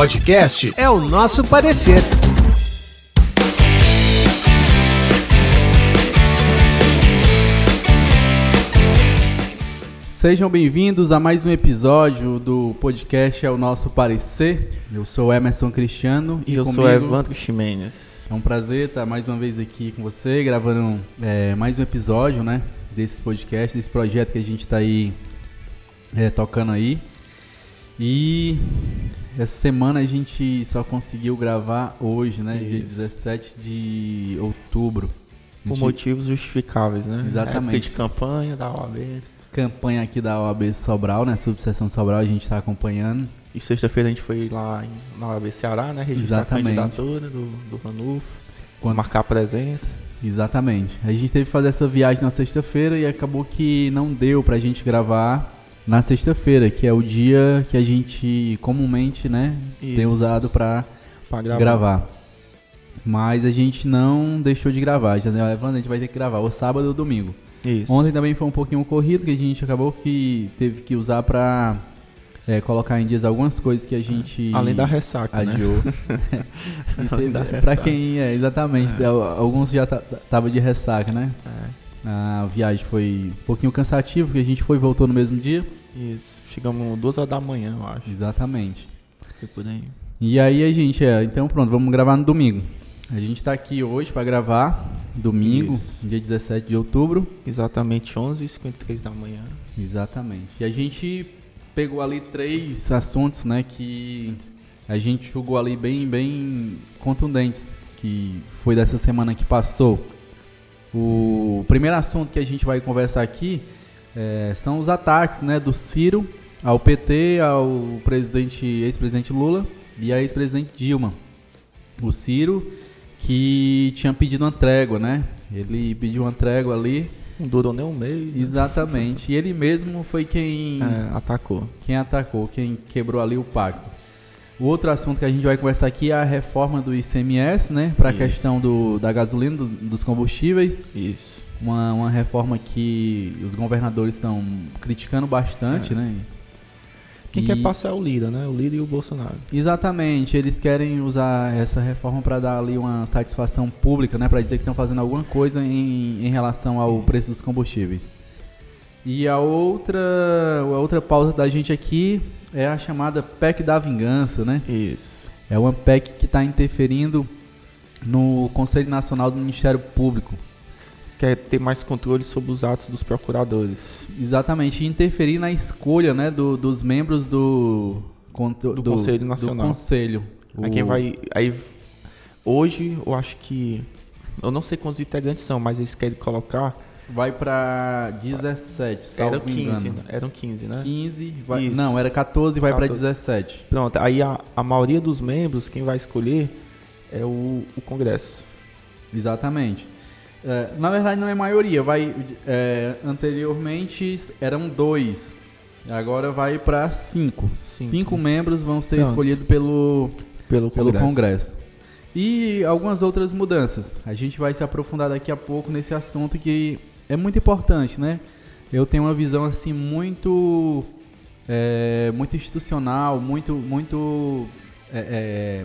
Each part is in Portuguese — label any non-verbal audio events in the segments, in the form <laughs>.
podcast é o nosso parecer. Sejam bem-vindos a mais um episódio do podcast É o Nosso Parecer. Eu sou Emerson Cristiano e eu comigo... sou Evandro Ximenes. É um prazer estar mais uma vez aqui com você, gravando é, mais um episódio, né? Desse podcast, desse projeto que a gente está aí é, tocando aí. E essa semana a gente só conseguiu gravar hoje, né? Isso. Dia 17 de outubro. Por gente... motivos justificáveis, né? Exatamente. Época de campanha da OAB campanha aqui da OAB Sobral, né? Subseção Sobral, a gente está acompanhando. E sexta-feira a gente foi lá na OAB Ceará, né? Registrar Exatamente. a candidatura do, do Ranulfo, Quando... marcar presença. Exatamente. A gente teve que fazer essa viagem na sexta-feira e acabou que não deu pra gente gravar na sexta-feira, que é o dia que a gente comumente, né, Isso. tem usado pra gravar. gravar. Mas a gente não deixou de gravar. Já, a gente vai ter que gravar o sábado ou domingo. Isso. Ontem também foi um pouquinho corrido, que a gente acabou que teve que usar pra é, colocar em dias algumas coisas que a gente. Além da ressaca. Né? Adiou. <laughs> Né? teve, pra quem. É, exatamente. É. Alguns já tava de ressaca, né? É. A viagem foi um pouquinho cansativa, porque a gente foi e voltou no mesmo dia. Isso. Chegamos duas horas da manhã, eu acho. Exatamente. Foi por aí. E aí a gente, é, então pronto, vamos gravar no domingo. A gente está aqui hoje para gravar, domingo, Isso. dia 17 de outubro. Exatamente 11h53 da manhã. Exatamente. E a gente pegou ali três assuntos, né, que a gente julgou ali bem, bem contundentes, que foi dessa semana que passou. O primeiro assunto que a gente vai conversar aqui é, são os ataques, né, do Ciro ao PT, ao presidente, ex-presidente Lula e à ex-presidente Dilma. O Ciro que tinha pedido uma trégua, né? Ele pediu uma trégua ali. Não durou nem um mês. Né? Exatamente. E ele mesmo foi quem é, atacou. Quem atacou, quem quebrou ali o pacto. O outro assunto que a gente vai conversar aqui é a reforma do ICMS, né? Para a questão do, da gasolina, do, dos combustíveis. Isso. Uma, uma reforma que os governadores estão criticando bastante, é. né? Quem e... quer passar é o Lira, né? O Lira e o Bolsonaro. Exatamente. Eles querem usar essa reforma para dar ali uma satisfação pública, né? Para dizer que estão fazendo alguma coisa em, em relação ao preço dos combustíveis. E a outra, a outra pauta da gente aqui é a chamada PEC da vingança, né? Isso. É uma PEC que está interferindo no Conselho Nacional do Ministério Público quer ter mais controle sobre os atos dos procuradores. Exatamente, interferir na escolha né, do, dos membros do, do, do Conselho Nacional. Do Conselho. Aí quem vai. Aí, hoje, eu acho que. Eu não sei quantos integrantes são, mas eles querem colocar. Vai para 17, salvo eram 15, engano. Eram 15, né? 15, vai, não, era 14 e vai para 17. Pronto, aí a, a maioria dos membros, quem vai escolher é o, o Congresso. Exatamente. É, na verdade não é maioria, vai é, anteriormente eram dois, agora vai para cinco. cinco. cinco. membros vão ser escolhidos pelo pelo Congresso. pelo Congresso. E algumas outras mudanças. A gente vai se aprofundar daqui a pouco nesse assunto que é muito importante, né? Eu tenho uma visão assim muito é, muito institucional, muito muito é, é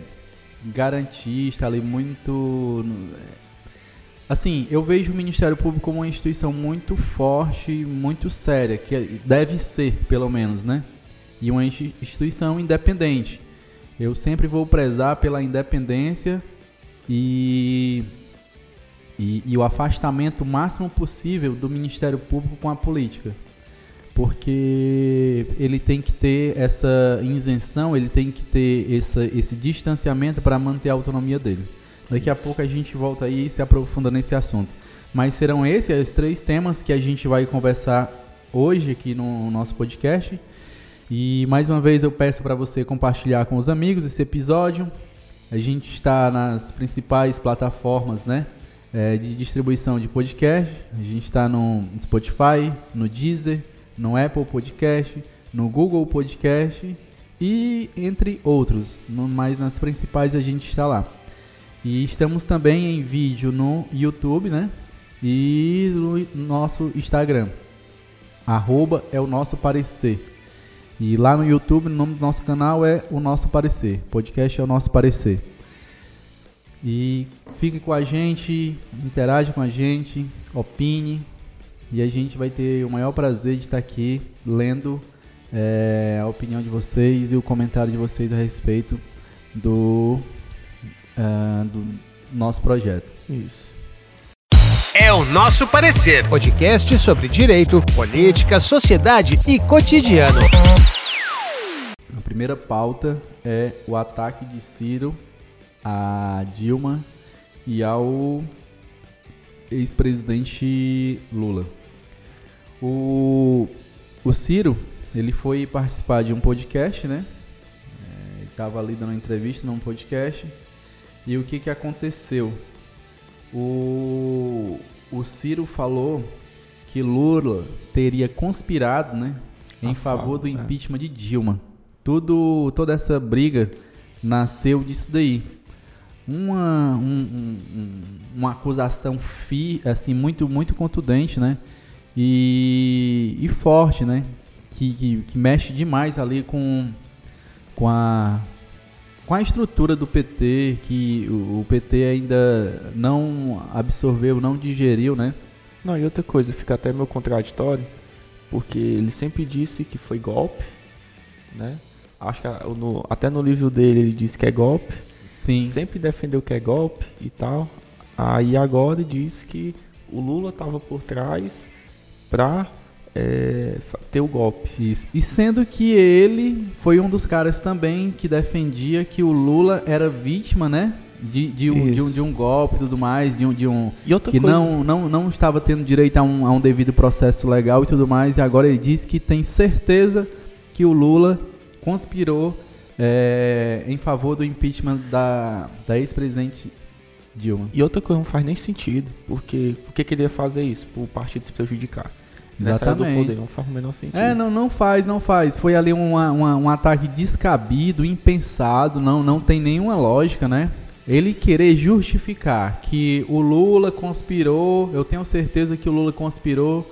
garantista ali, muito Assim, eu vejo o Ministério Público como uma instituição muito forte, muito séria, que deve ser, pelo menos, né? E uma instituição independente. Eu sempre vou prezar pela independência e, e, e, o afastamento máximo possível do Ministério Público com a política. Porque ele tem que ter essa isenção, ele tem que ter essa, esse distanciamento para manter a autonomia dele. Daqui Isso. a pouco a gente volta aí e se aprofunda nesse assunto. Mas serão esses os três temas que a gente vai conversar hoje aqui no nosso podcast. E mais uma vez eu peço para você compartilhar com os amigos esse episódio. A gente está nas principais plataformas, né, é, de distribuição de podcast. A gente está no Spotify, no Deezer, no Apple Podcast, no Google Podcast e entre outros. Mas nas principais a gente está lá. E estamos também em vídeo no YouTube, né? E no nosso Instagram. Arroba é o nosso parecer. E lá no YouTube, o nome do nosso canal é O Nosso Parecer. Podcast é o Nosso Parecer. E fique com a gente, interage com a gente, opine. E a gente vai ter o maior prazer de estar aqui lendo é, a opinião de vocês e o comentário de vocês a respeito do, uh, do nosso projeto. Isso. É o nosso parecer. Podcast sobre direito, política, sociedade e cotidiano. A primeira pauta é o ataque de Ciro a Dilma e ao ex-presidente Lula. O, o Ciro, ele foi participar de um podcast, né? É, ele estava ali dando uma entrevista num podcast. E o que, que aconteceu? O, o Ciro falou que Lula teria conspirado, né? Em favor do é. impeachment de Dilma. Tudo, toda essa briga nasceu disso daí uma, um, um, uma acusação fi, assim, muito, muito contundente, né? E, e forte, né? Que, que, que, mexe demais ali com, com, a, com a estrutura do PT, que o, o PT ainda não absorveu, não digeriu, né? Não, e outra coisa, fica até meio contraditório, porque ele sempre disse que foi golpe, né? Acho que no, até no livro dele ele disse que é golpe, Sim. Sempre defendeu que é golpe e tal. Aí agora diz que o Lula estava por trás para é, ter o golpe. Isso. E sendo que ele foi um dos caras também que defendia que o Lula era vítima, né? De, de, um, de, um, de um golpe e tudo mais, de um, de um que coisa... não, não, não estava tendo direito a um, a um devido processo legal e tudo mais, e agora ele diz que tem certeza que o Lula conspirou é, em favor do impeachment da, da ex-presidente Dilma. E outra coisa não faz nem sentido, porque por que queria fazer isso? Para o partido se prejudicar. Exatamente. Poder, não faz o menor sentido. É, não, não faz, não faz. Foi ali uma, uma, um ataque descabido, impensado, não, não tem nenhuma lógica, né? Ele querer justificar que o Lula conspirou, eu tenho certeza que o Lula conspirou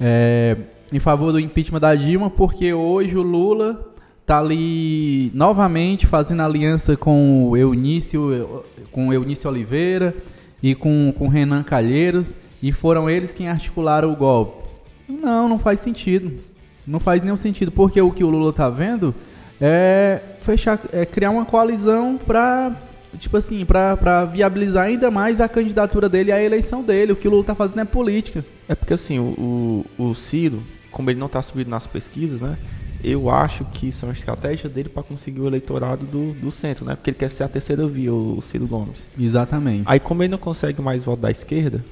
é, em favor do impeachment da Dilma, porque hoje o Lula tá ali novamente fazendo aliança com o Eunício, com o Eunício Oliveira e com, com Renan Calheiros e foram eles quem articularam o golpe. Não, não faz sentido. Não faz nenhum sentido, porque o que o Lula tá vendo é fechar, é criar uma coalizão para tipo assim, para viabilizar ainda mais a candidatura dele a eleição dele. O que o Lula tá fazendo é política. É porque assim, o, o Ciro, como ele não tá subindo nas pesquisas, né? eu acho que isso é uma estratégia dele para conseguir o eleitorado do, do centro, né? Porque ele quer ser a terceira via, o Ciro Gomes. Exatamente. Aí, como ele não consegue mais voto da esquerda,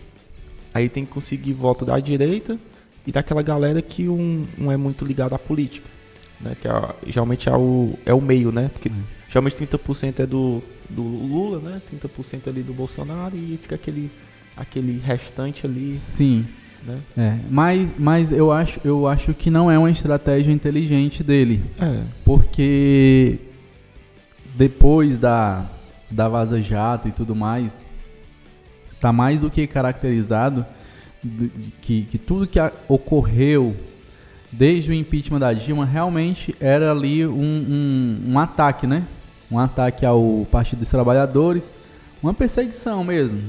aí tem que conseguir voto da direita e daquela galera que um, um é muito ligado à política, né? Que é, geralmente é o, é o meio, né? Porque hum. geralmente 30% é do, do Lula, né? 30% ali do Bolsonaro e fica aquele, aquele restante ali. Sim. Né? É, mas, mas eu, acho, eu acho que não é uma estratégia inteligente dele. É. Porque depois da, da Vaza Jato e tudo mais, tá mais do que caracterizado que, que tudo que ocorreu desde o impeachment da Dilma realmente era ali um, um, um ataque, né? Um ataque ao Partido dos Trabalhadores, uma perseguição mesmo.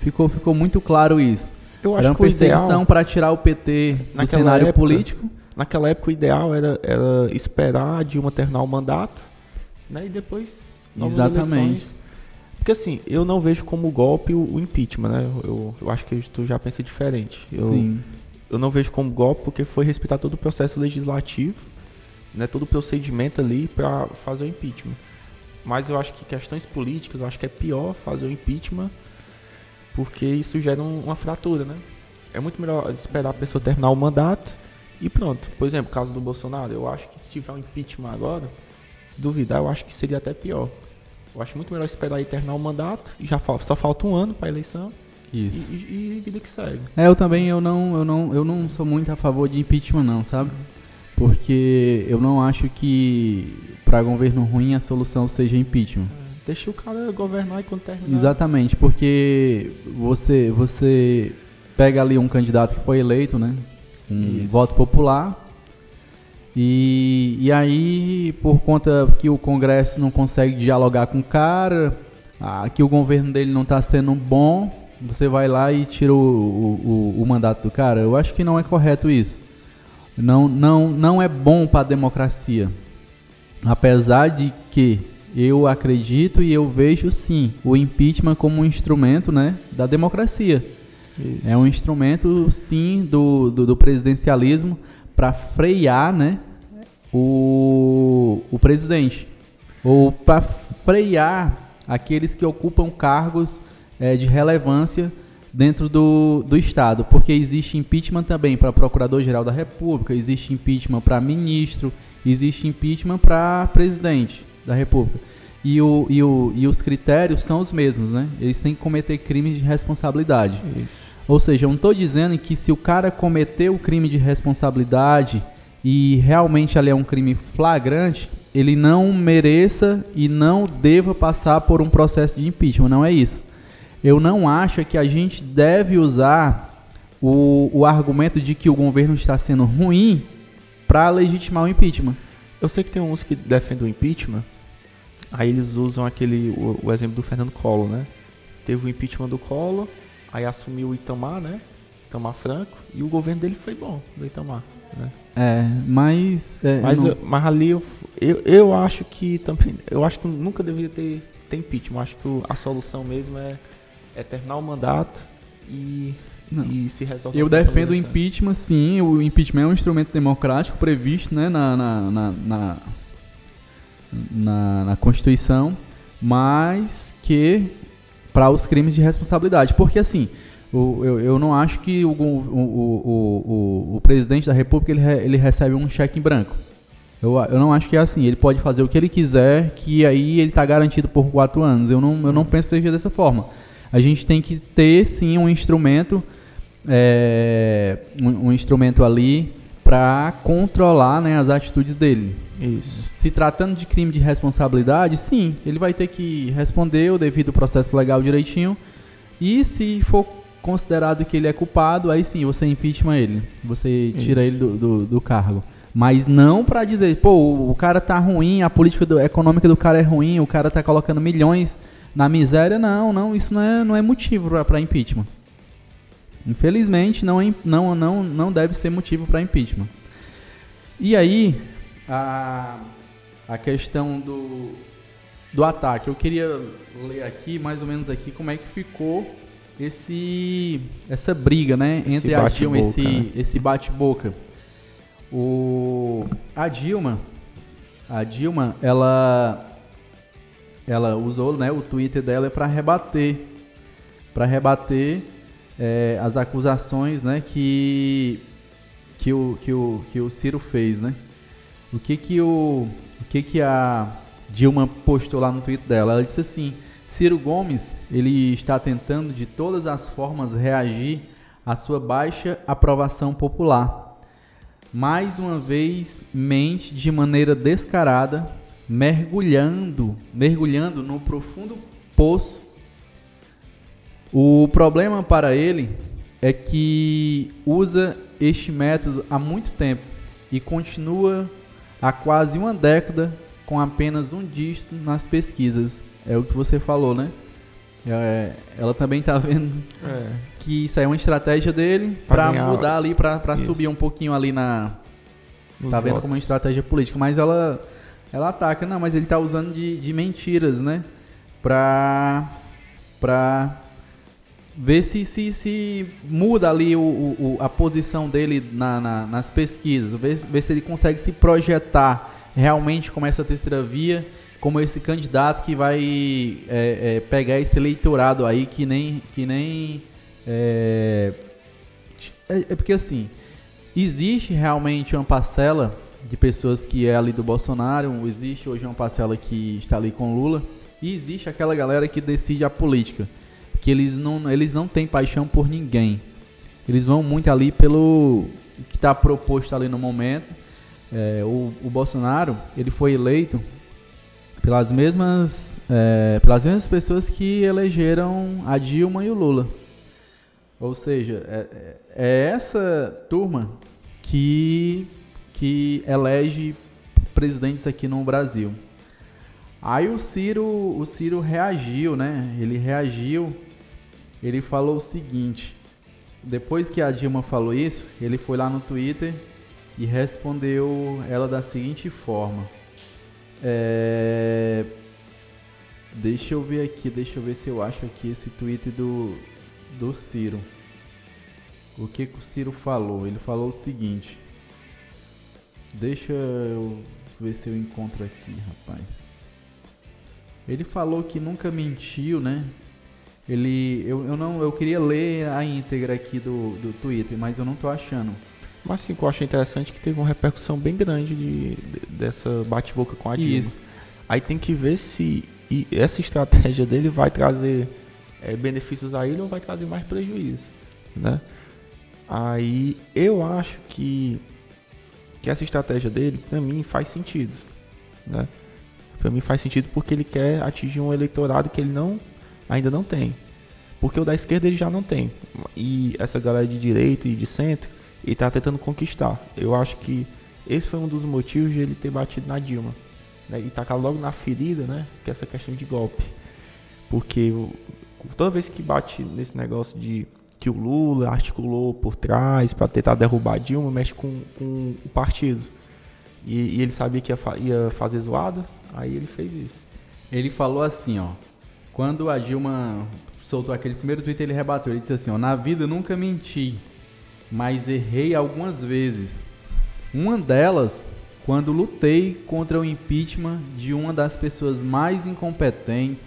Ficou, ficou muito claro isso. Eu acho era uma perseguição para tirar o PT do cenário época, político. Naquela época o ideal era, era esperar a Dilma terminar o mandato, né? E depois Exatamente. Eleições. Porque assim, eu não vejo como golpe o, impeachment, né? Eu, eu, acho que tu já pensa diferente. Eu, Sim. Eu não vejo como golpe porque foi respeitar todo o processo legislativo, né? Todo o procedimento ali para fazer o impeachment. Mas eu acho que questões políticas, eu acho que é pior fazer o impeachment porque isso gera um, uma fratura, né? É muito melhor esperar a pessoa terminar o mandato e pronto. Por exemplo, caso do Bolsonaro, eu acho que se tiver um impeachment agora, se duvidar, eu acho que seria até pior. Eu acho muito melhor esperar ele terminar o mandato e já só falta um ano para a eleição. Isso. E, e, e, vida que segue. É, eu também eu não, eu não, eu não sou muito a favor de impeachment não, sabe? Porque eu não acho que para governo ruim a solução seja impeachment. É. Deixa o cara governar e quando terminar. Exatamente, porque você, você pega ali um candidato que foi eleito, né? Um Isso. voto popular. E, e aí, por conta que o Congresso não consegue dialogar com o cara, ah, que o governo dele não está sendo bom, você vai lá e tira o, o, o, mandato do cara. Eu acho que não é correto isso. Não, não, não é bom para a democracia. Apesar de que eu acredito e eu vejo sim o impeachment como um instrumento né, da democracia. Isso. É um instrumento sim do, do, do presidencialismo para frear né, o, o presidente. Ou para frear aqueles que ocupam cargos é, de relevância dentro do, do Estado. Porque existe impeachment também para Procurador-Geral da República, existe impeachment para ministro, existe impeachment para presidente da República. E, o, e, o, e os critérios são os mesmos, né? Eles têm que cometer crimes de responsabilidade. Isso. Ou seja, eu não estou dizendo que se o cara cometeu o crime de responsabilidade e realmente ali é um crime flagrante, ele não mereça e não deva passar por um processo de impeachment. Não é isso. Eu não acho que a gente deve usar o, o argumento de que o governo está sendo ruim para legitimar o impeachment. Eu sei que tem uns que defendem o impeachment, aí eles usam aquele o, o exemplo do Fernando Collor, né? Teve o impeachment do Collor, aí assumiu o Itamar, né? Itamar Franco, e o governo dele foi bom, do Itamar, né? É, mas... É, mas, não... eu, mas ali eu, eu, eu acho que também, eu acho que nunca deveria ter, ter impeachment, eu acho que a solução mesmo é, é terminar o mandato e não. E se resolve Eu defendo o impeachment, sim. O impeachment é um instrumento democrático previsto né, na, na, na, na, na, na Constituição, mas que para os crimes de responsabilidade. Porque assim, o, eu, eu não acho que o, o, o, o, o presidente da República ele, ele recebe um cheque em branco. Eu, eu não acho que é assim. Ele pode fazer o que ele quiser, que aí ele está garantido por quatro anos. Eu não, eu não penso que seja dessa forma. A gente tem que ter sim um instrumento é, um, um, instrumento ali para controlar né, as atitudes dele. Isso. Se tratando de crime de responsabilidade, sim, ele vai ter que responder o devido processo legal direitinho. E se for considerado que ele é culpado, aí sim você impeachment ele. Você tira Isso. ele do, do, do, cargo. Mas não para dizer, pô, o cara tá ruim, a política do, econômica do cara é ruim, o cara tá colocando milhões na miséria. Não, não, isso não é, não é motivo para impeachment. Infelizmente, não, é não, não, não deve ser motivo para impeachment. E aí, a, a questão do, do ataque. Eu queria ler aqui, mais ou menos aqui, como é que ficou esse essa briga, né, esse entre a Dilma e esse, né? esse bate-boca. O a Dilma, a Dilma, ela ela usou, né, o Twitter dela para rebater, para rebater é, as acusações né, que, que, o, que, o, que o Ciro fez. Né? O que, que, o, o que, que a Dilma postou lá no Twitter dela? Ela disse assim: Ciro Gomes ele está tentando de todas as formas reagir à sua baixa aprovação popular. Mais uma vez, mente de maneira descarada, mergulhando, mergulhando no profundo poço o problema para ele é que usa este método há muito tempo e continua há quase uma década com apenas um dígito nas pesquisas. É o que você falou, né? É, ela também está vendo é. que isso é uma estratégia dele para mudar ali, para subir um pouquinho ali na. Nos tá vendo votos. como uma estratégia política, mas ela ela ataca, não, mas ele está usando de, de mentiras, né? Para para ver se, se, se muda ali o, o, a posição dele na, na, nas pesquisas, ver, ver se ele consegue se projetar realmente como essa terceira via, como esse candidato que vai é, é, pegar esse eleitorado aí que nem. Que nem é, é, é porque assim, existe realmente uma parcela de pessoas que é ali do Bolsonaro, existe hoje uma parcela que está ali com Lula, e existe aquela galera que decide a política que eles não, eles não têm paixão por ninguém. Eles vão muito ali pelo que está proposto ali no momento. É, o, o, Bolsonaro ele foi eleito pelas mesmas é, pelas mesmas pessoas que elegeram a Dilma e o Lula. Ou seja, é, é, é essa turma que que elege presidentes aqui no Brasil. Aí o Ciro, o Ciro reagiu, né? Ele reagiu, ele falou o seguinte: depois que a Dilma falou isso, ele foi lá no Twitter e respondeu ela da seguinte forma: é... Deixa eu ver aqui, deixa eu ver se eu acho aqui esse tweet do, do Ciro. O que, que o Ciro falou? Ele falou o seguinte. Deixa eu ver se eu encontro aqui, rapaz. Ele falou que nunca mentiu, né? Ele, eu, eu não, eu queria ler a íntegra aqui do, do Twitter, mas eu não tô achando. Mas sim, eu achei interessante que teve uma repercussão bem grande de, de dessa bate-boca com a Dilma. Isso. Aí tem que ver se essa estratégia <laughs> dele vai trazer é, benefícios a ele ou vai trazer mais prejuízo, né? Aí eu acho que que essa estratégia dele, para mim, faz sentido, né? Para mim faz sentido porque ele quer atingir um eleitorado que ele não ainda não tem. Porque o da esquerda ele já não tem. E essa galera de direita e de centro, ele tá tentando conquistar. Eu acho que esse foi um dos motivos de ele ter batido na Dilma. Né? E tacar logo na ferida, né? Que é essa questão de golpe. Porque toda vez que bate nesse negócio de que o Lula articulou por trás para tentar derrubar a Dilma, mexe com, com o partido. E, e, ele sabia que ia, fa ia fazer zoada, aí ele fez isso. Ele falou assim, ó. Quando a Dilma soltou aquele primeiro tweet, ele rebateu. Ele disse assim: ó, Na vida nunca menti, mas errei algumas vezes. Uma delas, quando lutei contra o impeachment de uma das pessoas mais incompetentes,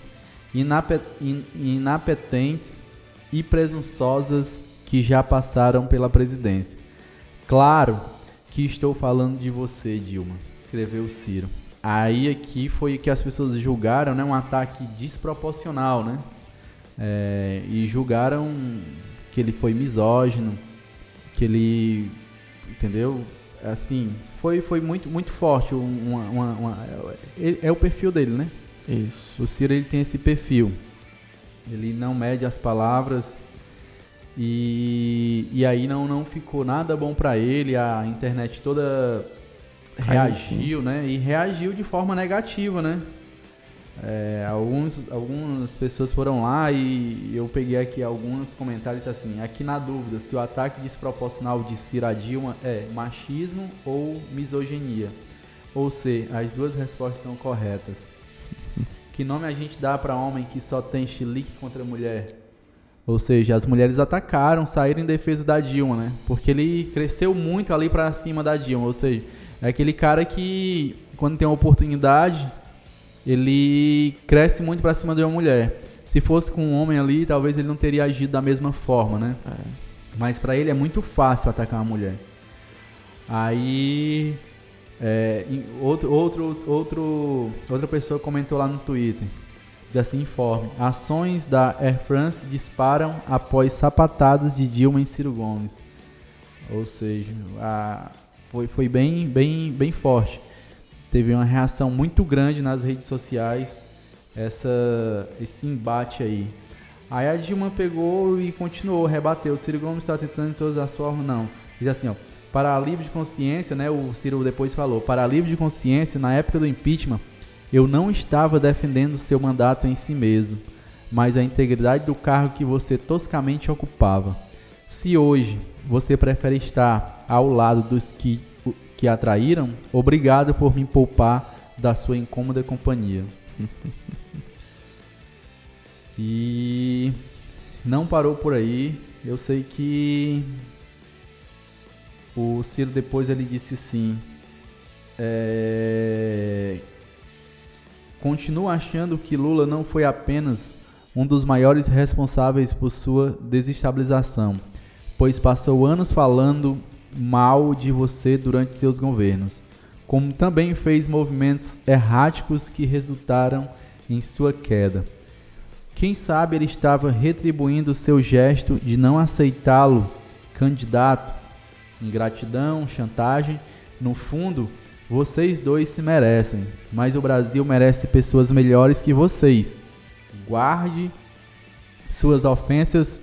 inapetentes e presunçosas que já passaram pela presidência. Claro que estou falando de você, Dilma, escreveu Ciro. Aí aqui foi que as pessoas julgaram, né, um ataque desproporcional, né? É, e julgaram que ele foi misógino, que ele, entendeu? Assim, foi, foi muito, muito forte. Uma, uma, uma é, é o perfil dele, né? Isso. O Ciro ele tem esse perfil. Ele não mede as palavras e, e aí não, não ficou nada bom para ele. A internet toda reagiu, né? E reagiu de forma negativa, né? É, alguns, algumas pessoas foram lá e eu peguei aqui alguns comentários assim, aqui na dúvida se o ataque desproporcional de Cira Dilma é machismo ou misoginia. Ou se as duas respostas estão corretas. <laughs> que nome a gente dá para homem que só tem chilique contra mulher? Ou seja, as mulheres atacaram, saíram em defesa da Dilma, né? Porque ele cresceu muito ali para cima da Dilma, ou seja, é aquele cara que, quando tem uma oportunidade, ele cresce muito para cima de uma mulher. Se fosse com um homem ali, talvez ele não teria agido da mesma forma, né? É. Mas para ele é muito fácil atacar uma mulher. Aí, é, outro, outro, outro, outra pessoa comentou lá no Twitter. Diz assim, informe. Ações da Air France disparam após sapatadas de Dilma em Ciro Gomes. Ou seja, a, foi, foi bem, bem, bem forte. Teve uma reação muito grande nas redes sociais, essa, esse embate aí. Aí a Dilma pegou e continuou, rebateu. O Ciro Gomes está tentando de todas as formas, não. Diz assim, ó. Para alívio de consciência, né? O Ciro depois falou. Para alívio de consciência, na época do impeachment, eu não estava defendendo seu mandato em si mesmo, mas a integridade do cargo que você toscamente ocupava. Se hoje você prefere estar ao lado dos que, que atraíram, obrigado por me poupar da sua incômoda companhia. <laughs> e não parou por aí. Eu sei que o Ciro depois ele disse sim. É... Continuo achando que Lula não foi apenas um dos maiores responsáveis por sua desestabilização pois passou anos falando mal de você durante seus governos, como também fez movimentos erráticos que resultaram em sua queda. Quem sabe ele estava retribuindo seu gesto de não aceitá-lo candidato. Ingratidão, chantagem, no fundo, vocês dois se merecem, mas o Brasil merece pessoas melhores que vocês. Guarde suas ofensas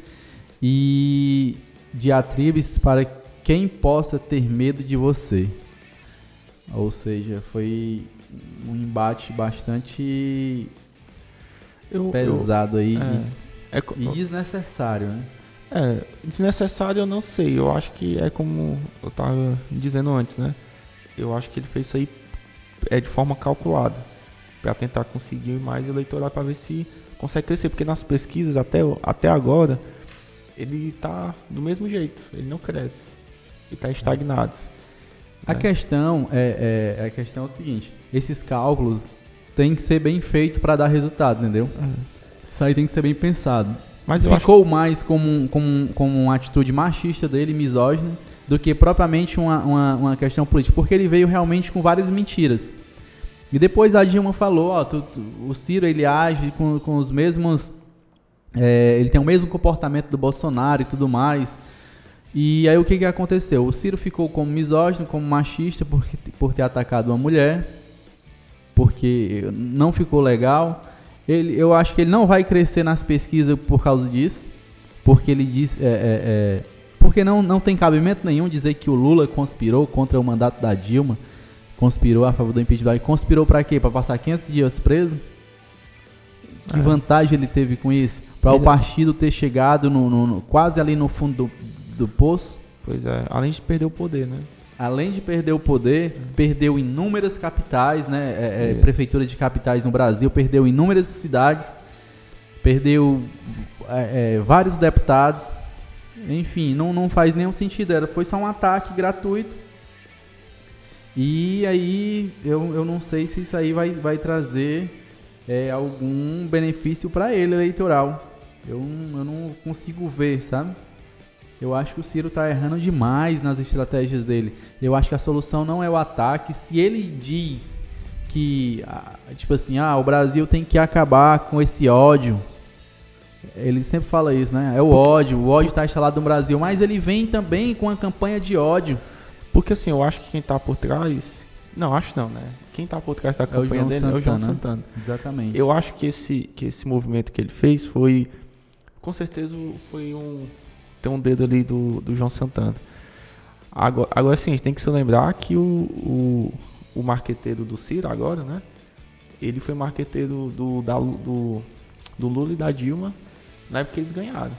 e diatribes para quem possa ter medo de você. Ou seja, foi um embate bastante eu, pesado eu, aí é, e, é, e desnecessário, né? É, desnecessário eu não sei. Eu acho que é como eu estava dizendo antes, né? Eu acho que ele fez isso aí é de forma calculada para tentar conseguir mais eleitorado para ver se consegue crescer, porque nas pesquisas até, até agora ele está do mesmo jeito, ele não cresce, ele está estagnado. A né? questão é, é, a questão é o seguinte: esses cálculos têm que ser bem feitos para dar resultado, entendeu? Uhum. Isso aí tem que ser bem pensado. Mas Ficou acho... mais como, como, como uma atitude machista dele, misógina, do que propriamente uma, uma, uma, questão política, porque ele veio realmente com várias mentiras. E depois a Dilma falou, ó, tu, tu, o Ciro ele age com, com os mesmos, é, ele tem o mesmo comportamento do Bolsonaro e tudo mais. E aí o que, que aconteceu? O Ciro ficou como misógino, como machista por, por ter atacado uma mulher, porque não ficou legal. Ele, eu acho que ele não vai crescer nas pesquisas por causa disso, porque ele diz, é, é, é, porque não, não tem cabimento nenhum dizer que o Lula conspirou contra o mandato da Dilma, conspirou a favor do impeachment. Conspirou para quê? Para passar 500 dias preso? Que é. vantagem ele teve com isso? Para o partido ter chegado no, no, no, quase ali no fundo do, do poço? Pois é, além de perder o poder, né? além de perder o poder, perdeu inúmeras capitais, né? É, é, prefeituras de capitais no Brasil, perdeu inúmeras cidades, perdeu é, é, vários deputados. Enfim, não, não faz nenhum sentido. Era, foi só um ataque gratuito. E aí eu, eu não sei se isso aí vai, vai trazer é, algum benefício para ele eleitoral. Eu, eu não consigo ver, sabe? Eu acho que o Ciro está errando demais nas estratégias dele. Eu acho que a solução não é o ataque. Se ele diz que, ah, tipo assim, ah, o Brasil tem que acabar com esse ódio. Ele sempre fala isso, né? É o ódio, o ódio está instalado no Brasil, mas ele vem também com a campanha de ódio. Porque assim, eu acho que quem está por trás. Não, acho não, né? Quem está por trás da campanha é dele Santana. é o João Santana. Exatamente. Eu acho que esse, que esse movimento que ele fez foi. Com certeza foi um, tem um dedo ali do, do João Santana. Agora, agora sim, a gente tem que se lembrar que o, o, o marqueteiro do Ciro agora, né? Ele foi marqueteiro do, da, do, do Lula e da Dilma na época que eles ganharam.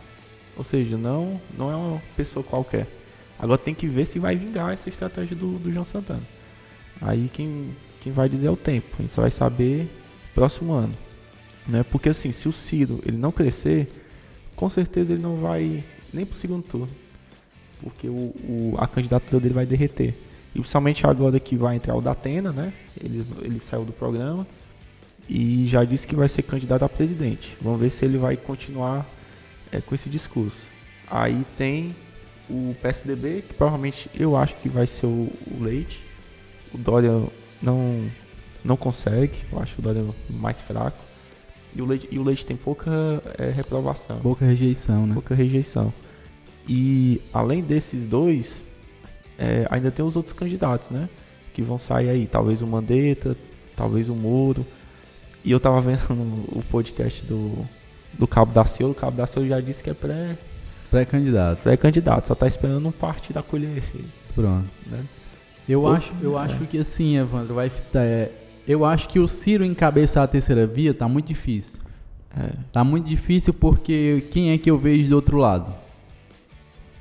Ou seja, não, não é uma pessoa qualquer. Agora tem que ver se vai vingar essa estratégia do, do João Santana. Aí quem, quem vai dizer é o tempo. A gente só vai saber próximo ano. Né? Porque assim, se o Ciro ele não crescer, com certeza ele não vai nem pro segundo turno. Porque o, o, a candidatura dele vai derreter. E principalmente agora que vai entrar o Datena, né? Ele, ele saiu do programa e já disse que vai ser candidato a presidente. Vamos ver se ele vai continuar é, com esse discurso. Aí tem o PSDB, que provavelmente eu acho que vai ser o, o Leite. O Dória não, não consegue, eu acho o Dória mais fraco. E o Leite, e o Leite tem pouca é, reprovação. Pouca rejeição, né? Pouca rejeição. E além desses dois, é, ainda tem os outros candidatos, né? Que vão sair aí. Talvez o Mandetta, talvez o Moro. E eu tava vendo <laughs> o podcast do, do Cabo da Ciolo. O Cabo da Ciolo já disse que é pré... Pré-candidato. Pré-candidato. Só tá esperando um partido acolher ele. Pronto. Né? Eu, acho, eu é. acho que assim, Evandro, vai... É, eu acho que o Ciro encabeçar a terceira via tá muito difícil. É. Tá muito difícil porque quem é que eu vejo do outro lado?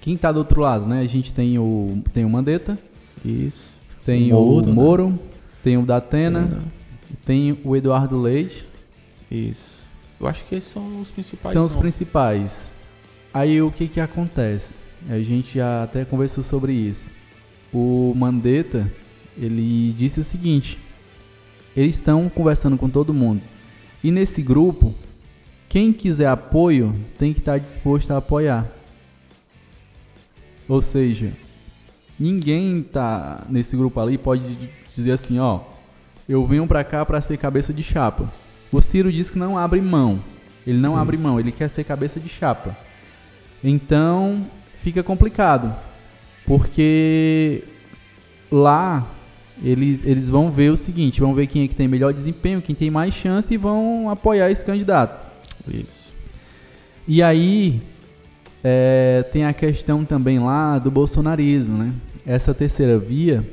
Quem está do outro lado, né? A gente tem o, tem o Mandetta. Isso. Tem o Moro, o Moro né? tem o Datena, tem o Eduardo Leite. Isso. Eu acho que esses são os principais. São os principais. Aí o que que acontece? A gente já até conversou sobre isso. O Mandetta, ele disse o seguinte: eles estão conversando com todo mundo. E nesse grupo, quem quiser apoio tem que estar disposto a apoiar. Ou seja, ninguém tá nesse grupo ali pode dizer assim, ó, eu venho para cá para ser cabeça de chapa. O Ciro diz que não abre mão. Ele não Isso. abre mão, ele quer ser cabeça de chapa. Então, fica complicado. Porque lá eles, eles vão ver o seguinte, vão ver quem é que tem melhor desempenho, quem tem mais chance e vão apoiar esse candidato. Isso. E aí, é, tem a questão também lá do bolsonarismo, né? Essa terceira via,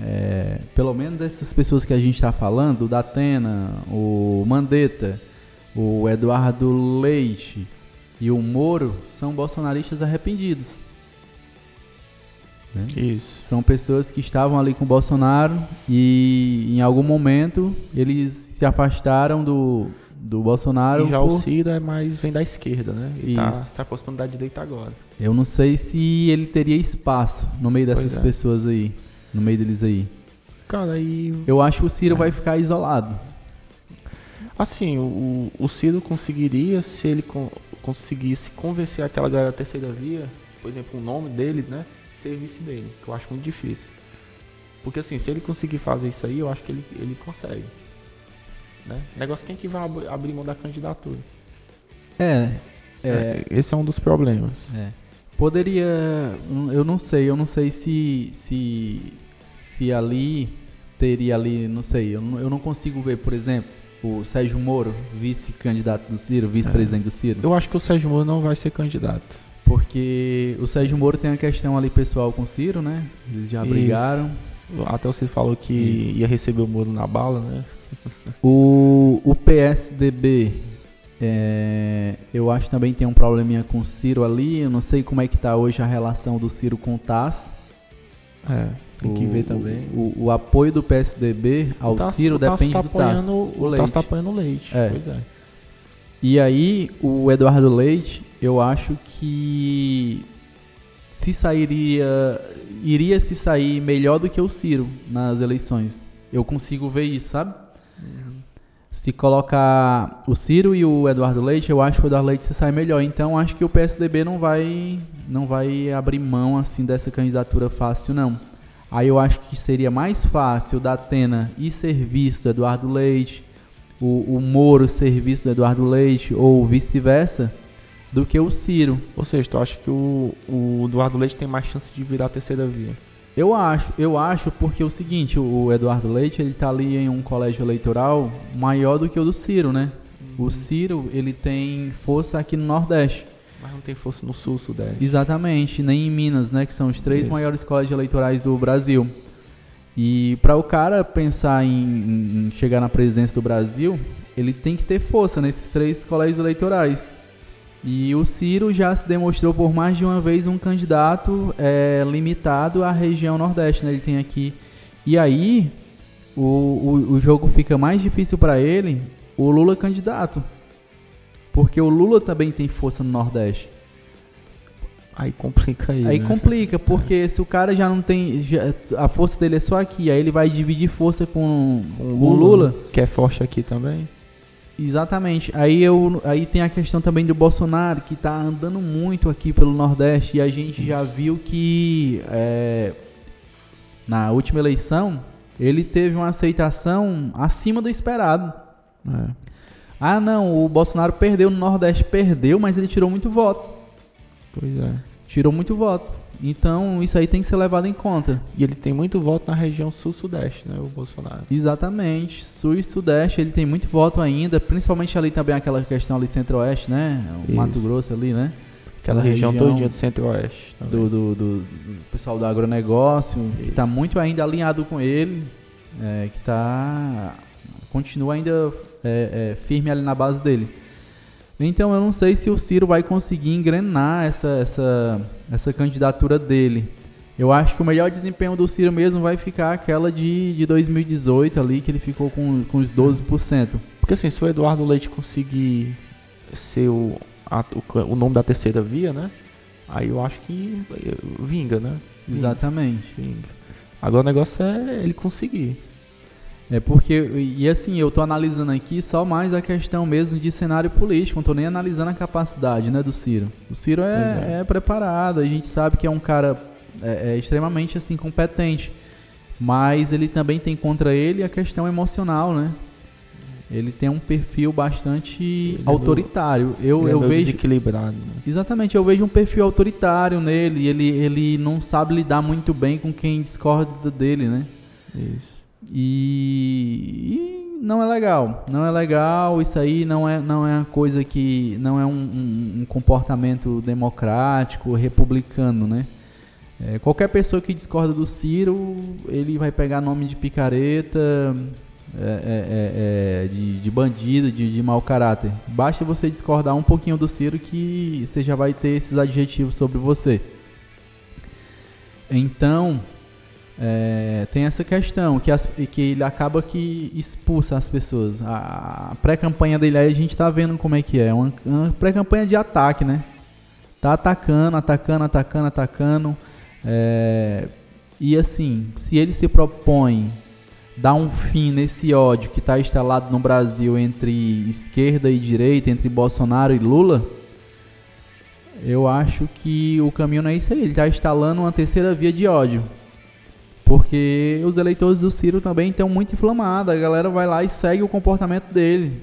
é, pelo menos essas pessoas que a gente está falando, o Datena, o Mandetta, o Eduardo Leite e o Moro, são bolsonaristas arrependidos. Né? Isso. São pessoas que estavam ali com o Bolsonaro e em algum momento eles se afastaram do, do Bolsonaro. E já por... o Ciro é mais vem da esquerda, né? E tá se aproximando da direita agora. Eu não sei se ele teria espaço no meio dessas é. pessoas aí, no meio deles aí. Cara, e eu acho que o Ciro é. vai ficar isolado. Assim, o, o Ciro conseguiria se ele con conseguisse convencer aquela galera da terceira via, por exemplo, o nome deles, né? Ser vice dele, que eu acho muito difícil. Porque assim, se ele conseguir fazer isso aí, eu acho que ele, ele consegue. Né? Negócio quem que vai ab abrir mão da candidatura. É, é, é, Esse é um dos problemas. É. Poderia. Eu não sei, eu não sei se. se. se ali teria ali, não sei, eu não, eu não consigo ver, por exemplo, o Sérgio Moro, vice-candidato do Ciro, vice-presidente é. do Ciro. Eu acho que o Sérgio Moro não vai ser candidato. Porque o Sérgio Moro tem a questão ali pessoal com o Ciro, né? Eles já Isso. brigaram. Até você falou que Isso. ia receber o Moro na bala, né? O, o PSDB, é, eu acho também tem um probleminha com o Ciro ali. Eu não sei como é que tá hoje a relação do Ciro com o Tasso. É, tem que ver também. O, o, apoio do PSDB ao Tasso, Ciro depende tá do Tasso. O, o Tasso tá apoiando o Leite. É. Pois é. E aí, o Eduardo Leite, eu acho que se sairia, iria se sair melhor do que o Ciro nas eleições. Eu consigo ver isso, sabe? Se colocar o Ciro e o Eduardo Leite, eu acho que o Eduardo Leite se sai melhor. Então acho que o PSDB não vai não vai abrir mão assim dessa candidatura fácil não. Aí eu acho que seria mais fácil da Atena ir serviço do Eduardo Leite, o, o Moro serviço do Eduardo Leite ou vice-versa, do que o Ciro. Ou seja, tu acha que o, o Eduardo Leite tem mais chance de virar a terceira via? Eu acho, eu acho porque é o seguinte, o Eduardo Leite, ele tá ali em um colégio eleitoral maior do que o do Ciro, né? Uhum. O Ciro, ele tem força aqui no Nordeste. Mas não tem força no Sul, Sudeste. Exatamente, nem em Minas, né? Que são os três Isso. maiores colégios eleitorais do Brasil. E para o cara pensar em, em chegar na presidência do Brasil, ele tem que ter força nesses três colégios eleitorais. E o Ciro já se demonstrou por mais de uma vez um candidato é, limitado à região Nordeste, né? Ele tem aqui. E aí, o, o, o jogo fica mais difícil para ele, o Lula candidato. Porque o Lula também tem força no Nordeste. Aí complica aí. Aí né? complica, porque é. se o cara já não tem. Já, a força dele é só aqui, aí ele vai dividir força com, com o Lula, Lula. Que é forte aqui também. Exatamente. Aí, eu, aí tem a questão também do Bolsonaro, que está andando muito aqui pelo Nordeste, e a gente já viu que é, na última eleição ele teve uma aceitação acima do esperado. É. Ah, não, o Bolsonaro perdeu no Nordeste, perdeu, mas ele tirou muito voto. Pois é. Tirou muito voto. Então, isso aí tem que ser levado em conta. E ele tem muito voto na região sul-sudeste, né, o Bolsonaro? Exatamente. Sul e sudeste, ele tem muito voto ainda, principalmente ali também aquela questão ali centro-oeste, né? O isso. Mato Grosso ali, né? Aquela região, região todinha do centro-oeste. Do, do, do, do, pessoal do agronegócio, isso. que está muito ainda alinhado com ele, é, que está continua ainda é, é, firme ali na base dele. Então eu não sei se o Ciro vai conseguir engrenar essa, essa, essa candidatura dele. Eu acho que o melhor desempenho do Ciro mesmo vai ficar aquela de, de 2018 ali, que ele ficou com, com os 12%. Porque assim, se o Eduardo Leite conseguir ser o, a, o, o nome da terceira via, né? Aí eu acho que vinga, né? Vinga. Exatamente. Vinga. Agora o negócio é ele conseguir. É porque, e assim, eu estou analisando aqui só mais a questão mesmo de cenário político, não estou nem analisando a capacidade né, do Ciro. O Ciro é, é. é preparado, a gente sabe que é um cara é, é extremamente assim competente, mas ele também tem contra ele a questão emocional, né? Ele tem um perfil bastante ele é autoritário. É eu, eu vejo desequilibrado. Né? Exatamente, eu vejo um perfil autoritário nele. Ele, ele não sabe lidar muito bem com quem discorda dele, né? Isso. E, e, não é legal, não é legal. Isso aí não é, não é uma coisa que não é um, um, um comportamento democrático, republicano, né? É, qualquer pessoa que discorda do Ciro, ele vai pegar nome de picareta, é, é, é, é de, de, bandido, de, de mau caráter. Basta você discordar um pouquinho do Ciro que você já vai ter esses adjetivos sobre você. Então, é, tem essa questão que, as, que ele acaba que expulsa as pessoas. A, pré-campanha dele aí a gente está vendo como é que é. Uma, uma pré-campanha de ataque, né? Tá atacando, atacando, atacando, atacando. É, e assim, se ele se propõe dar um fim nesse ódio que está instalado no Brasil entre esquerda e direita, entre Bolsonaro e Lula, eu acho que o caminho não é isso aí. Ele está instalando uma terceira via de ódio. Porque os eleitores do Ciro também estão muito inflamados. A galera vai lá e segue o comportamento dele.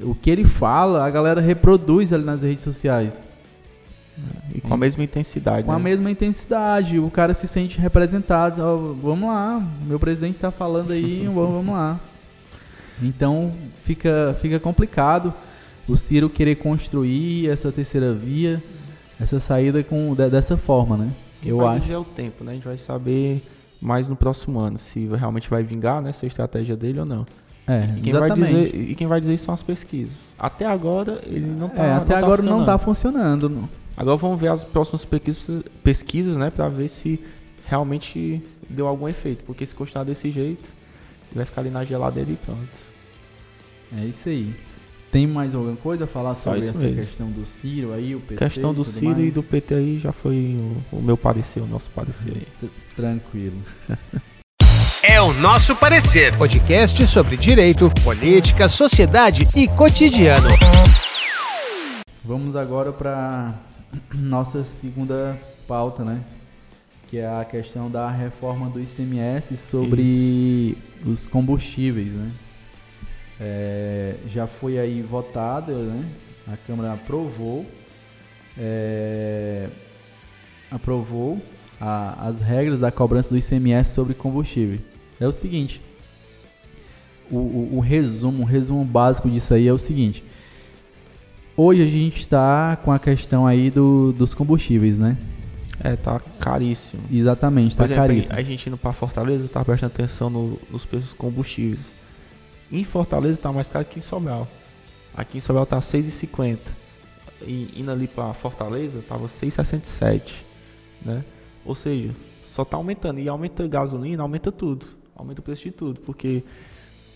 O que ele fala, a galera reproduz ali nas redes sociais. E com a mesma intensidade. Com né? a mesma intensidade. O cara se sente representado. Oh, vamos lá, meu presidente está falando aí, <laughs> vamos lá. Então fica, fica complicado o Ciro querer construir essa terceira via, essa saída com, dessa forma, né? Quem Eu acho. é o tempo, né? A gente vai saber mais no próximo ano se realmente vai vingar né, essa estratégia dele ou não. É, e quem, vai dizer, e quem vai dizer isso são as pesquisas. Até agora ele não está é, até não tá agora tá não está funcionando. Não. Agora vamos ver as próximas pesquisas, pesquisas né, para ver se realmente deu algum efeito. Porque se continuar desse jeito, ele vai ficar ali na geladeira e pronto. É isso aí. Tem mais alguma coisa a falar Só sobre essa mesmo. questão do Ciro aí, o PT? Questão do Ciro mais? e do PT aí já foi o, o meu parecer, o nosso parecer aí. Tranquilo. <laughs> É o nosso parecer. Podcast sobre direito, política, sociedade e cotidiano. Vamos agora para <clears throat> nossa segunda pauta, né? Que é a questão da reforma do ICMS sobre Isso. os combustíveis, né? É, já foi aí votada, né? A Câmara aprovou, é, aprovou a, as regras da cobrança do ICMS sobre combustível. É o seguinte, o, o, o resumo, o resumo básico disso aí é o seguinte. Hoje a gente está com a questão aí do, dos combustíveis, né? É, tá caríssimo. Exatamente, tá exemplo, caríssimo. A gente indo para Fortaleza tá prestando atenção no, nos preços dos combustíveis. Em Fortaleza tá mais caro que em Sobral. Aqui em Sobral tá 6,50. E indo ali para Fortaleza tava 6,67, né? Ou seja, só tá aumentando e aumenta a gasolina, aumenta tudo. Aumenta o preço de tudo, porque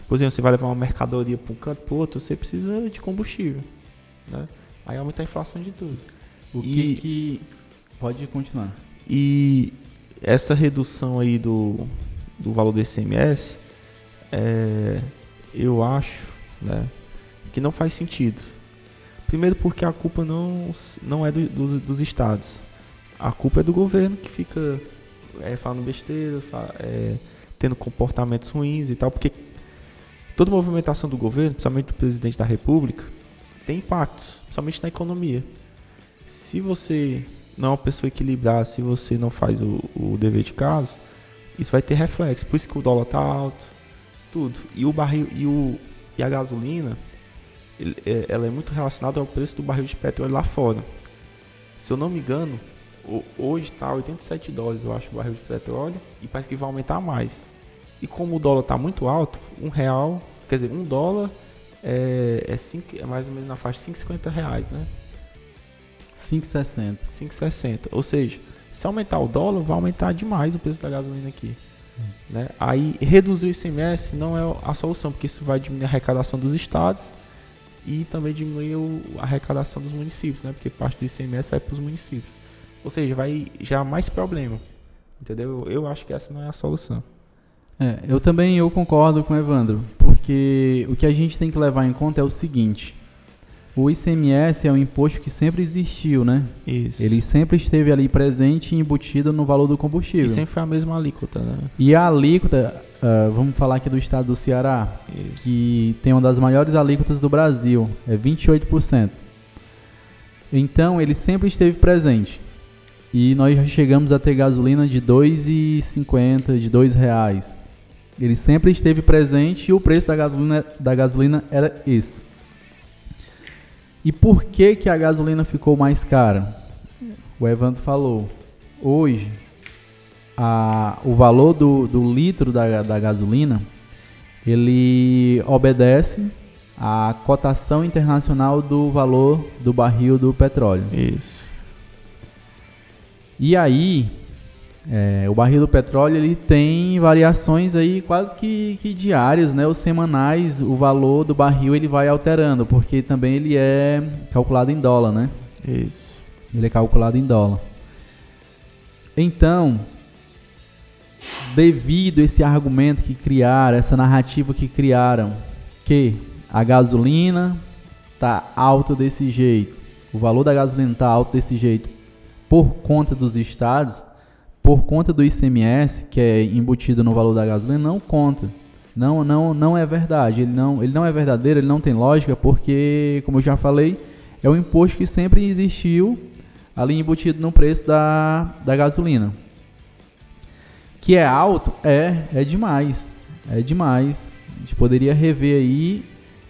por exemplo, você vai levar uma mercadoria para um canto para outro, você precisa de combustível. Né? Aí aumenta a inflação de tudo. O que, e, que pode continuar? E essa redução aí do, do valor do ICMS, é, eu acho né, que não faz sentido. Primeiro porque a culpa não, não é do, do, dos estados. A culpa é do governo que fica é, falando besteira, é, tendo comportamentos ruins e tal, porque toda movimentação do governo, principalmente do presidente da república, tem impactos, principalmente na economia. Se você não é uma pessoa equilibrada, se você não faz o, o dever de casa, isso vai ter reflexo. Por isso que o dólar tá alto, tudo. E o barril e, o, e a gasolina, ele, é, ela é muito relacionada ao preço do barril de petróleo lá fora. Se eu não me engano, hoje está 87 dólares, eu acho, o barril de petróleo, e parece que vai aumentar mais. E como o dólar está muito alto, um real, quer dizer, um dólar é, é, cinco, é mais ou menos na faixa de 5,50 reais, né? 5,60. 5,60. Ou seja, se aumentar o dólar, vai aumentar demais o preço da gasolina aqui. Né? Aí reduzir o ICMS não é a solução, porque isso vai diminuir a arrecadação dos estados e também diminuir a arrecadação dos municípios, né? Porque parte do ICMS vai para os municípios. Ou seja, vai já mais problema. Entendeu? Eu acho que essa não é a solução. É, eu também eu concordo com o Evandro, porque o que a gente tem que levar em conta é o seguinte: o ICMS é um imposto que sempre existiu, né? Isso. Ele sempre esteve ali presente e embutido no valor do combustível. E sempre foi a mesma alíquota, né? E a alíquota, uh, vamos falar aqui do estado do Ceará, Isso. que tem uma das maiores alíquotas do Brasil, é 28%. Então, ele sempre esteve presente. E nós já chegamos a ter gasolina de R$ 2,50, de R$ reais. Ele sempre esteve presente e o preço da gasolina, da gasolina era esse. E por que, que a gasolina ficou mais cara? O Evandro falou. hoje a, o valor do, do litro da, da gasolina ele obedece à cotação internacional do valor do barril do petróleo. Isso. E aí, é, o barril do petróleo ele tem variações aí quase que, que, diárias, né? Os semanais, o valor do barril ele vai alterando, porque também ele é calculado em dólar, né? Isso. Ele é calculado em dólar. Então, devido a esse argumento que criaram, essa narrativa que criaram, que a gasolina tá alta desse jeito, o valor da gasolina tá alto desse jeito por conta dos estados, por conta do ICMS que é embutido no valor da gasolina, não conta. Não, não, não é verdade. Ele não, ele não é verdadeiro, ele não tem lógica, porque, como eu já falei, é um imposto que sempre existiu ali embutido no preço da, da gasolina. Que é alto? É, é demais. É demais. A gente poderia rever aí,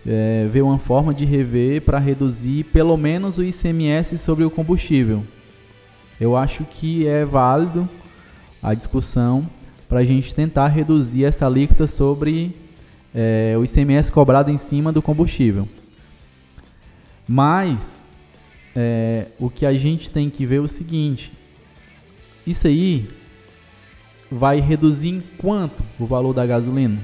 é, ver uma forma de rever para reduzir pelo menos o ICMS sobre o combustível. Eu acho que é válido a discussão para a gente tentar reduzir essa alíquota sobre é, o ICMS cobrado em cima do combustível. Mas é, o que a gente tem que ver é o seguinte: isso aí vai reduzir em quanto o valor da gasolina?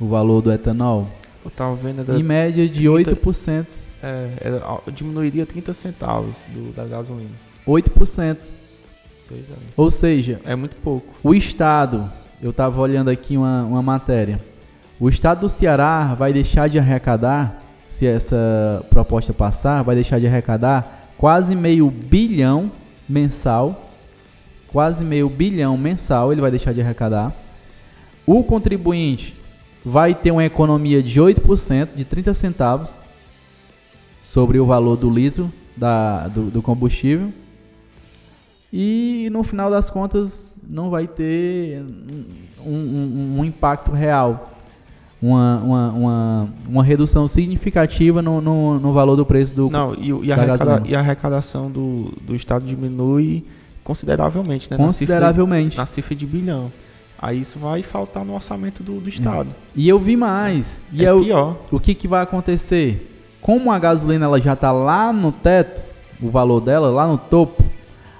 O valor do etanol? Eu tava vendo é em média de 30, 8%. É, é, diminuiria 30 centavos do, da gasolina. 8%. É. Ou seja, é muito pouco. O Estado, eu estava olhando aqui uma, uma matéria, o Estado do Ceará vai deixar de arrecadar, se essa proposta passar, vai deixar de arrecadar quase meio bilhão mensal quase meio bilhão mensal ele vai deixar de arrecadar. O contribuinte vai ter uma economia de 8%, de 30 centavos, sobre o valor do litro da, do, do combustível. E no final das contas não vai ter um, um, um impacto real. Uma, uma, uma, uma, redução significativa no, no, no, valor do preço do Não, e, e, a, arrecada, e a arrecadação do, do Estado diminui consideravelmente, né? Consideravelmente. Na cifra, na cifra de bilhão. Aí isso vai faltar no orçamento do, do Estado. É. E eu vi mais. E é, é pior. O, o que, que vai acontecer? Como a gasolina ela já está lá no teto, o valor dela lá no topo,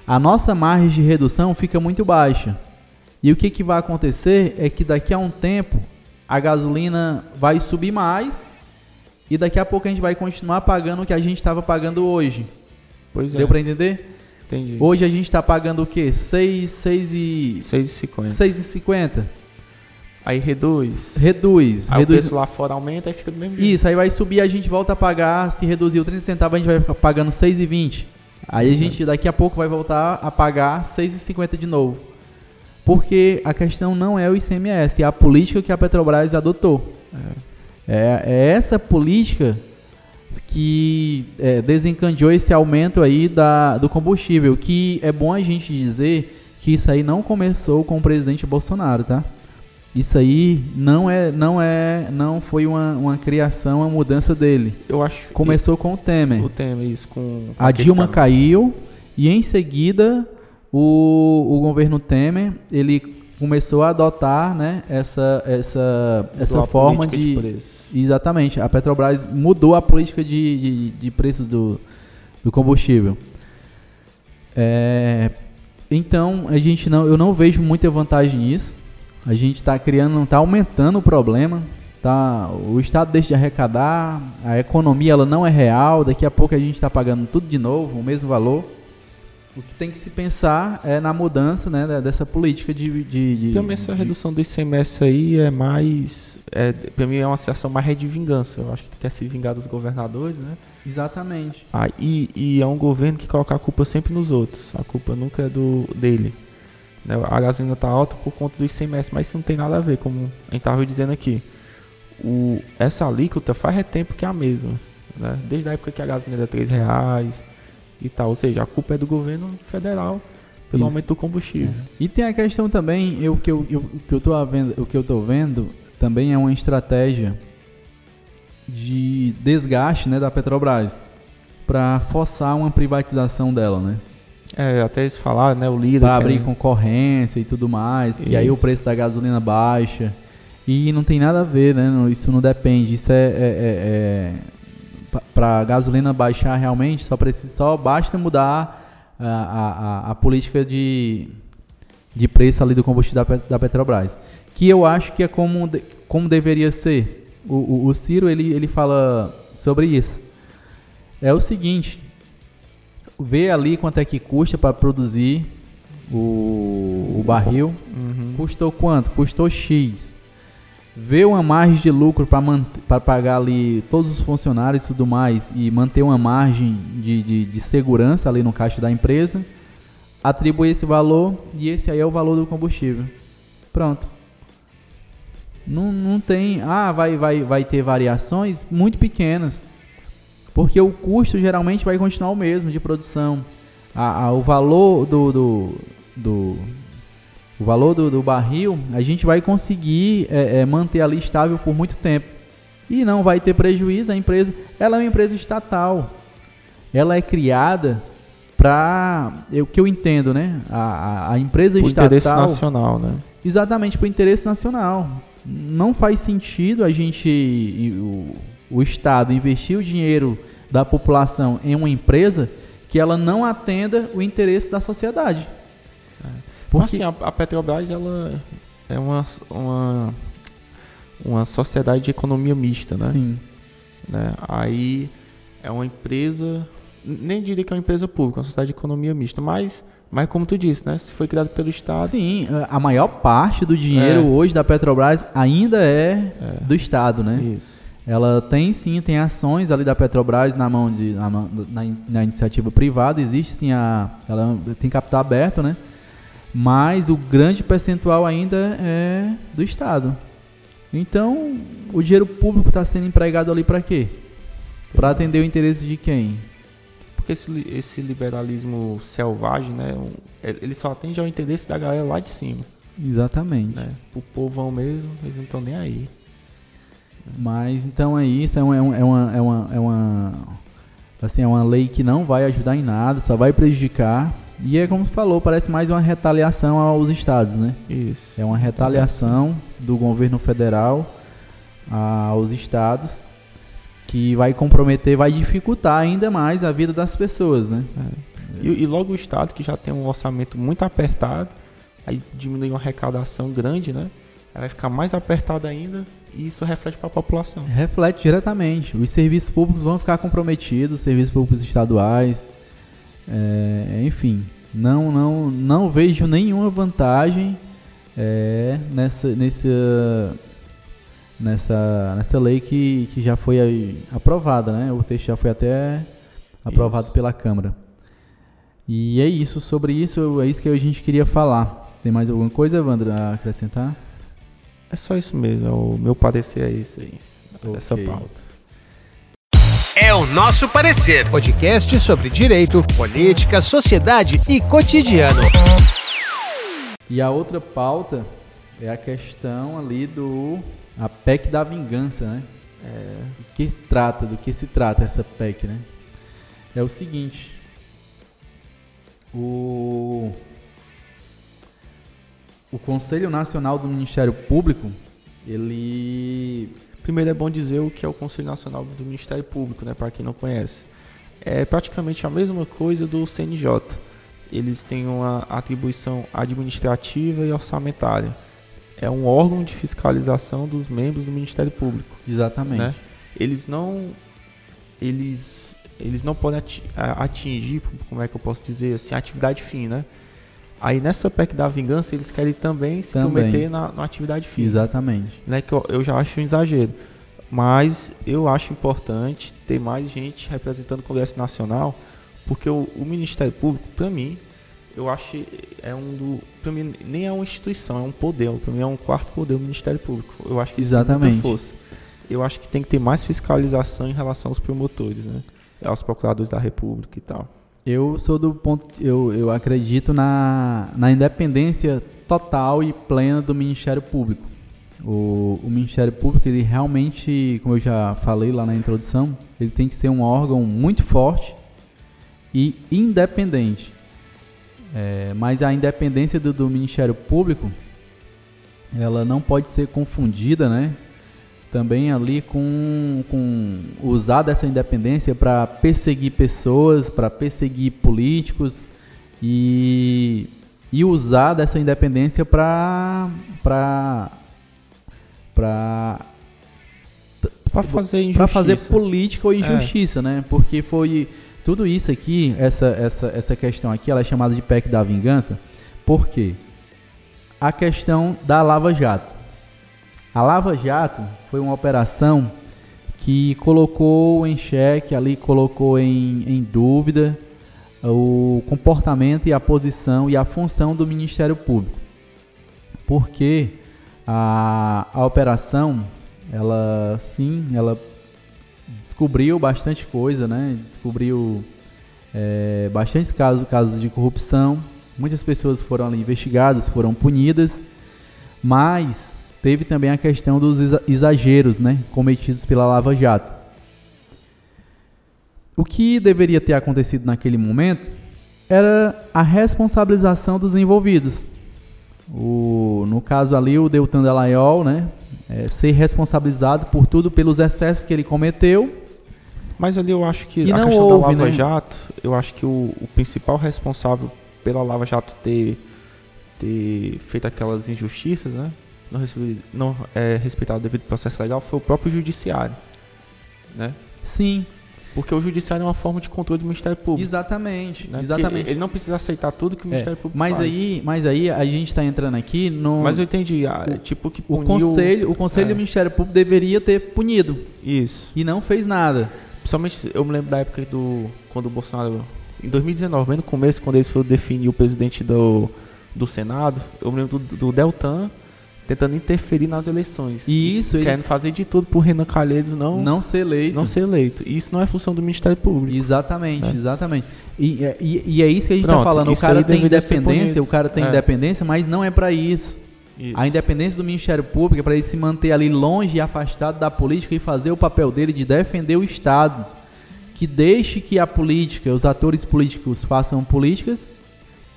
a nossa margem de redução fica muito baixa. E o que, que vai acontecer é que daqui a um tempo a gasolina vai subir mais e daqui a pouco a gente vai continuar pagando o que a gente estava pagando hoje. Pois é. Deu para entender? Entendi. Hoje a gente está pagando o quê? 6, 6 e... 6,50. 6,50. Aí reduz. Reduz. Aí reduz. o preço lá fora aumenta e fica do mesmo jeito. Isso, aí vai subir, a gente volta a pagar, se reduzir o 30 centavos, a gente vai ficar pagando 6,20. Aí a gente daqui a pouco vai voltar a pagar 6,50 de novo. Porque a questão não é o ICMS, é a política que a Petrobras adotou. É, é, é essa política que é, desencadeou esse aumento aí da, do combustível, que é bom a gente dizer que isso aí não começou com o presidente Bolsonaro, tá? Isso aí não é, não é, não foi uma, uma criação, uma mudança dele. Eu acho. Começou com o Temer. O Temer, isso com. com a Dilma caiu e em seguida o, o governo Temer ele começou a adotar né, essa, essa, essa forma de, de preço. Exatamente. A Petrobras mudou a política de, de, de preços do, do combustível. É, então, a gente não, eu não vejo muita vantagem nisso. A gente está criando, está aumentando o problema. Tá, o Estado deixa de arrecadar, a economia ela não é real. Daqui a pouco a gente está pagando tudo de novo, o mesmo valor. O que tem que se pensar é na mudança né, dessa política de. de, de Também essa de... redução do ICMS aí é mais. É, para mim é uma situação mais de vingança. Eu acho que quer se vingar dos governadores, né? Exatamente. Ah, e, e é um governo que coloca a culpa sempre nos outros. A culpa nunca é do dele. Né? A gasolina está alta por conta do ICMS, mas isso não tem nada a ver, como a gente estava dizendo aqui. O, essa alíquota faz é tempo que é a mesma. Né? Desde a época que a gasolina era 3 reais e tal. Ou seja, a culpa é do governo federal pelo Isso. aumento do combustível. É. E tem a questão também, eu, que eu, eu, que eu tô vendo, o que eu tô vendo também é uma estratégia de desgaste né, da Petrobras para forçar uma privatização dela, né? É, até eles falaram, né? O líder. Para abrir concorrência e tudo mais, que Isso. aí o preço da gasolina baixa. E não tem nada a ver, né? Isso não depende. Isso é. é, é, é para gasolina baixar realmente, só, precisa, só basta mudar a, a, a, política de, de preço ali do combustível da, da Petrobras. Que eu acho que é como, como deveria ser. O, o, o Ciro ele, ele fala sobre isso. É o seguinte: vê ali quanto é que custa para produzir o, o barril. Uhum. Custou quanto? Custou X. Vê uma margem de lucro para pagar ali todos os funcionários e tudo mais e manter uma margem de, de, de segurança ali no caixa da empresa. Atribui esse valor e esse aí é o valor do combustível. Pronto. Não, não tem. Ah, vai, vai, vai ter variações muito pequenas. Porque o custo geralmente vai continuar o mesmo de produção. A, a, o valor do, do, do o valor do, do, barril, a gente vai conseguir é, é, manter ali estável por muito tempo. E não vai ter prejuízo, a empresa, ela é uma empresa estatal. Ela é criada para, o que eu entendo, né? A, a, a empresa por estatal... interesse nacional, né? Exatamente, por interesse nacional. Não faz sentido a gente, o, o Estado, investir o dinheiro da população em uma empresa que ela não atenda o interesse da sociedade. Porque... assim, a, a, Petrobras ela é uma, uma, uma sociedade de economia mista, né? Sim. Né? Aí é uma empresa, nem diria que é uma empresa pública, é uma sociedade de economia mista, mas, mas como tu disse, né? Se foi criado pelo Estado. Sim, a maior parte do dinheiro é. hoje da Petrobras ainda é, é, do Estado, né? Isso. Ela tem sim, tem ações ali da Petrobras na mão de na, na, na, iniciativa privada, existe sim a ela tem capital aberto, né? Mas o grande percentual ainda é do Estado. Então, o dinheiro público está sendo empregado ali para quê? Para atender o interesse de quem? Porque esse, esse liberalismo selvagem, né? Ele só atende ao interesse da galera lá de cima. Exatamente. Né? O povão mesmo, eles não estão nem aí. Mas então é isso, é uma, é uma, é uma, é uma, assim, é uma lei que não vai ajudar em nada, só vai prejudicar. E é como você falou, parece mais uma retaliação aos estados, né? Isso. É uma retaliação do governo federal aos estados que vai comprometer, vai dificultar ainda mais a vida das pessoas, né? É. E, e, logo o estado que já tem um orçamento muito apertado, aí diminui uma arrecadação grande, né? Aí vai ficar mais apertado ainda e isso reflete para a população. Reflete diretamente. Os serviços públicos vão ficar comprometidos, serviços públicos estaduais, é, enfim. Não, não, não vejo nenhuma vantagem é, nessa, nessa, nessa, nessa lei que, que já foi aprovada, né? O texto já foi até aprovado isso. pela Câmara. E é isso, sobre isso, é isso que a gente queria falar. Tem mais alguma coisa, Evandro, a acrescentar? É só isso mesmo, é o meu parecer é isso aí, okay. essa pauta. É o nosso parecer. Podcast sobre direito, política, sociedade e cotidiano. E a outra pauta é a questão ali do a PEC da vingança, né? É, do que trata, do que se trata essa PEC, né? É o seguinte, o o Conselho Nacional do Ministério Público, ele. Primeiro é bom dizer o que é o Conselho Nacional do Ministério Público, né, para quem não conhece. É praticamente a mesma coisa do CNJ. Eles têm uma atribuição administrativa e orçamentária. É um órgão de fiscalização dos membros do Ministério Público. Exatamente. Né? Eles não eles eles não podem atingir, como é que eu posso dizer assim, atividade fim, né? Aí nessa PEC da vingança eles querem também se também. meter na, na, atividade física. Exatamente. Né, que eu, eu, já acho um exagero. Mas eu acho importante ter mais gente representando o Congresso Nacional, porque o, o Ministério Público, para mim, eu acho é um do, para mim nem é uma instituição, é um poder, para mim é um quarto poder o Ministério Público. Eu acho que Exatamente. força. Eu acho que tem que ter mais fiscalização em relação aos promotores, né? Aos procuradores da República e tal. Eu sou do ponto. Eu, eu acredito na, na independência total e plena do Ministério Público. O, o Ministério Público, ele realmente, como eu já falei lá na introdução, ele tem que ser um órgão muito forte e independente. É, mas a independência do, do, Ministério Público, ela não pode ser confundida, né? Também ali com, com usar dessa independência para perseguir pessoas, para perseguir políticos e, e usar dessa independência para para para para fazer para fazer política ou é. injustiça, é. né? Porque foi tudo isso aqui, essa, essa, essa questão aqui, ela é chamada de PEC da vingança, por quê? A questão da Lava Jato. A Lava Jato foi uma operação que colocou em xeque, ali colocou em, em dúvida o comportamento e a posição e a função do Ministério Público. Porque a, a operação, ela sim, ela descobriu bastante coisa, né? Descobriu é, bastantes casos, casos de corrupção. Muitas pessoas foram ali investigadas, foram punidas, mas teve também a questão dos exageros, né? Cometidos pela Lava Jato. O que deveria ter acontecido naquele momento era a responsabilização dos envolvidos. O, no caso ali, o Deltan Dallagnol, né? é, ser responsabilizado por tudo pelos excessos que ele cometeu. Mas ali eu acho que e a questão houve, da Lava né? Jato, eu acho que o, o, principal responsável pela Lava Jato ter, ter feito aquelas injustiças, né? Não, não é, respeitado o devido processo legal foi o próprio judiciário, né? Sim. Porque o judiciário é uma forma de controle do Ministério Público. Exatamente. Né? exatamente. Ele não precisa aceitar tudo que o é, Ministério é, Público mas faz. Aí, mas aí a gente está entrando aqui no. Mas eu entendi. Ah, o, tipo que puniu, o conselho, o conselho é. do Ministério Público deveria ter punido. Isso. E não fez nada. Principalmente eu me lembro da época do quando o Bolsonaro em 2019, bem no começo, quando eles foram definir o presidente do, do Senado, eu me lembro do, do Deltan tentando interferir nas eleições. E isso, querendo ele... fazer de tudo por Renan Calheiros não não ser eleito. Não ser eleito. Isso não é função do Ministério Público. Exatamente, é. exatamente. E, é, e, e, é isso que a gente está falando. O cara tem independência, o cara tem é. independência, mas não é para isso. isso. A independência do Ministério Público é para ele se manter ali longe e afastado da política e fazer o papel dele de defender o Estado. Que deixe que a política, os atores políticos façam políticas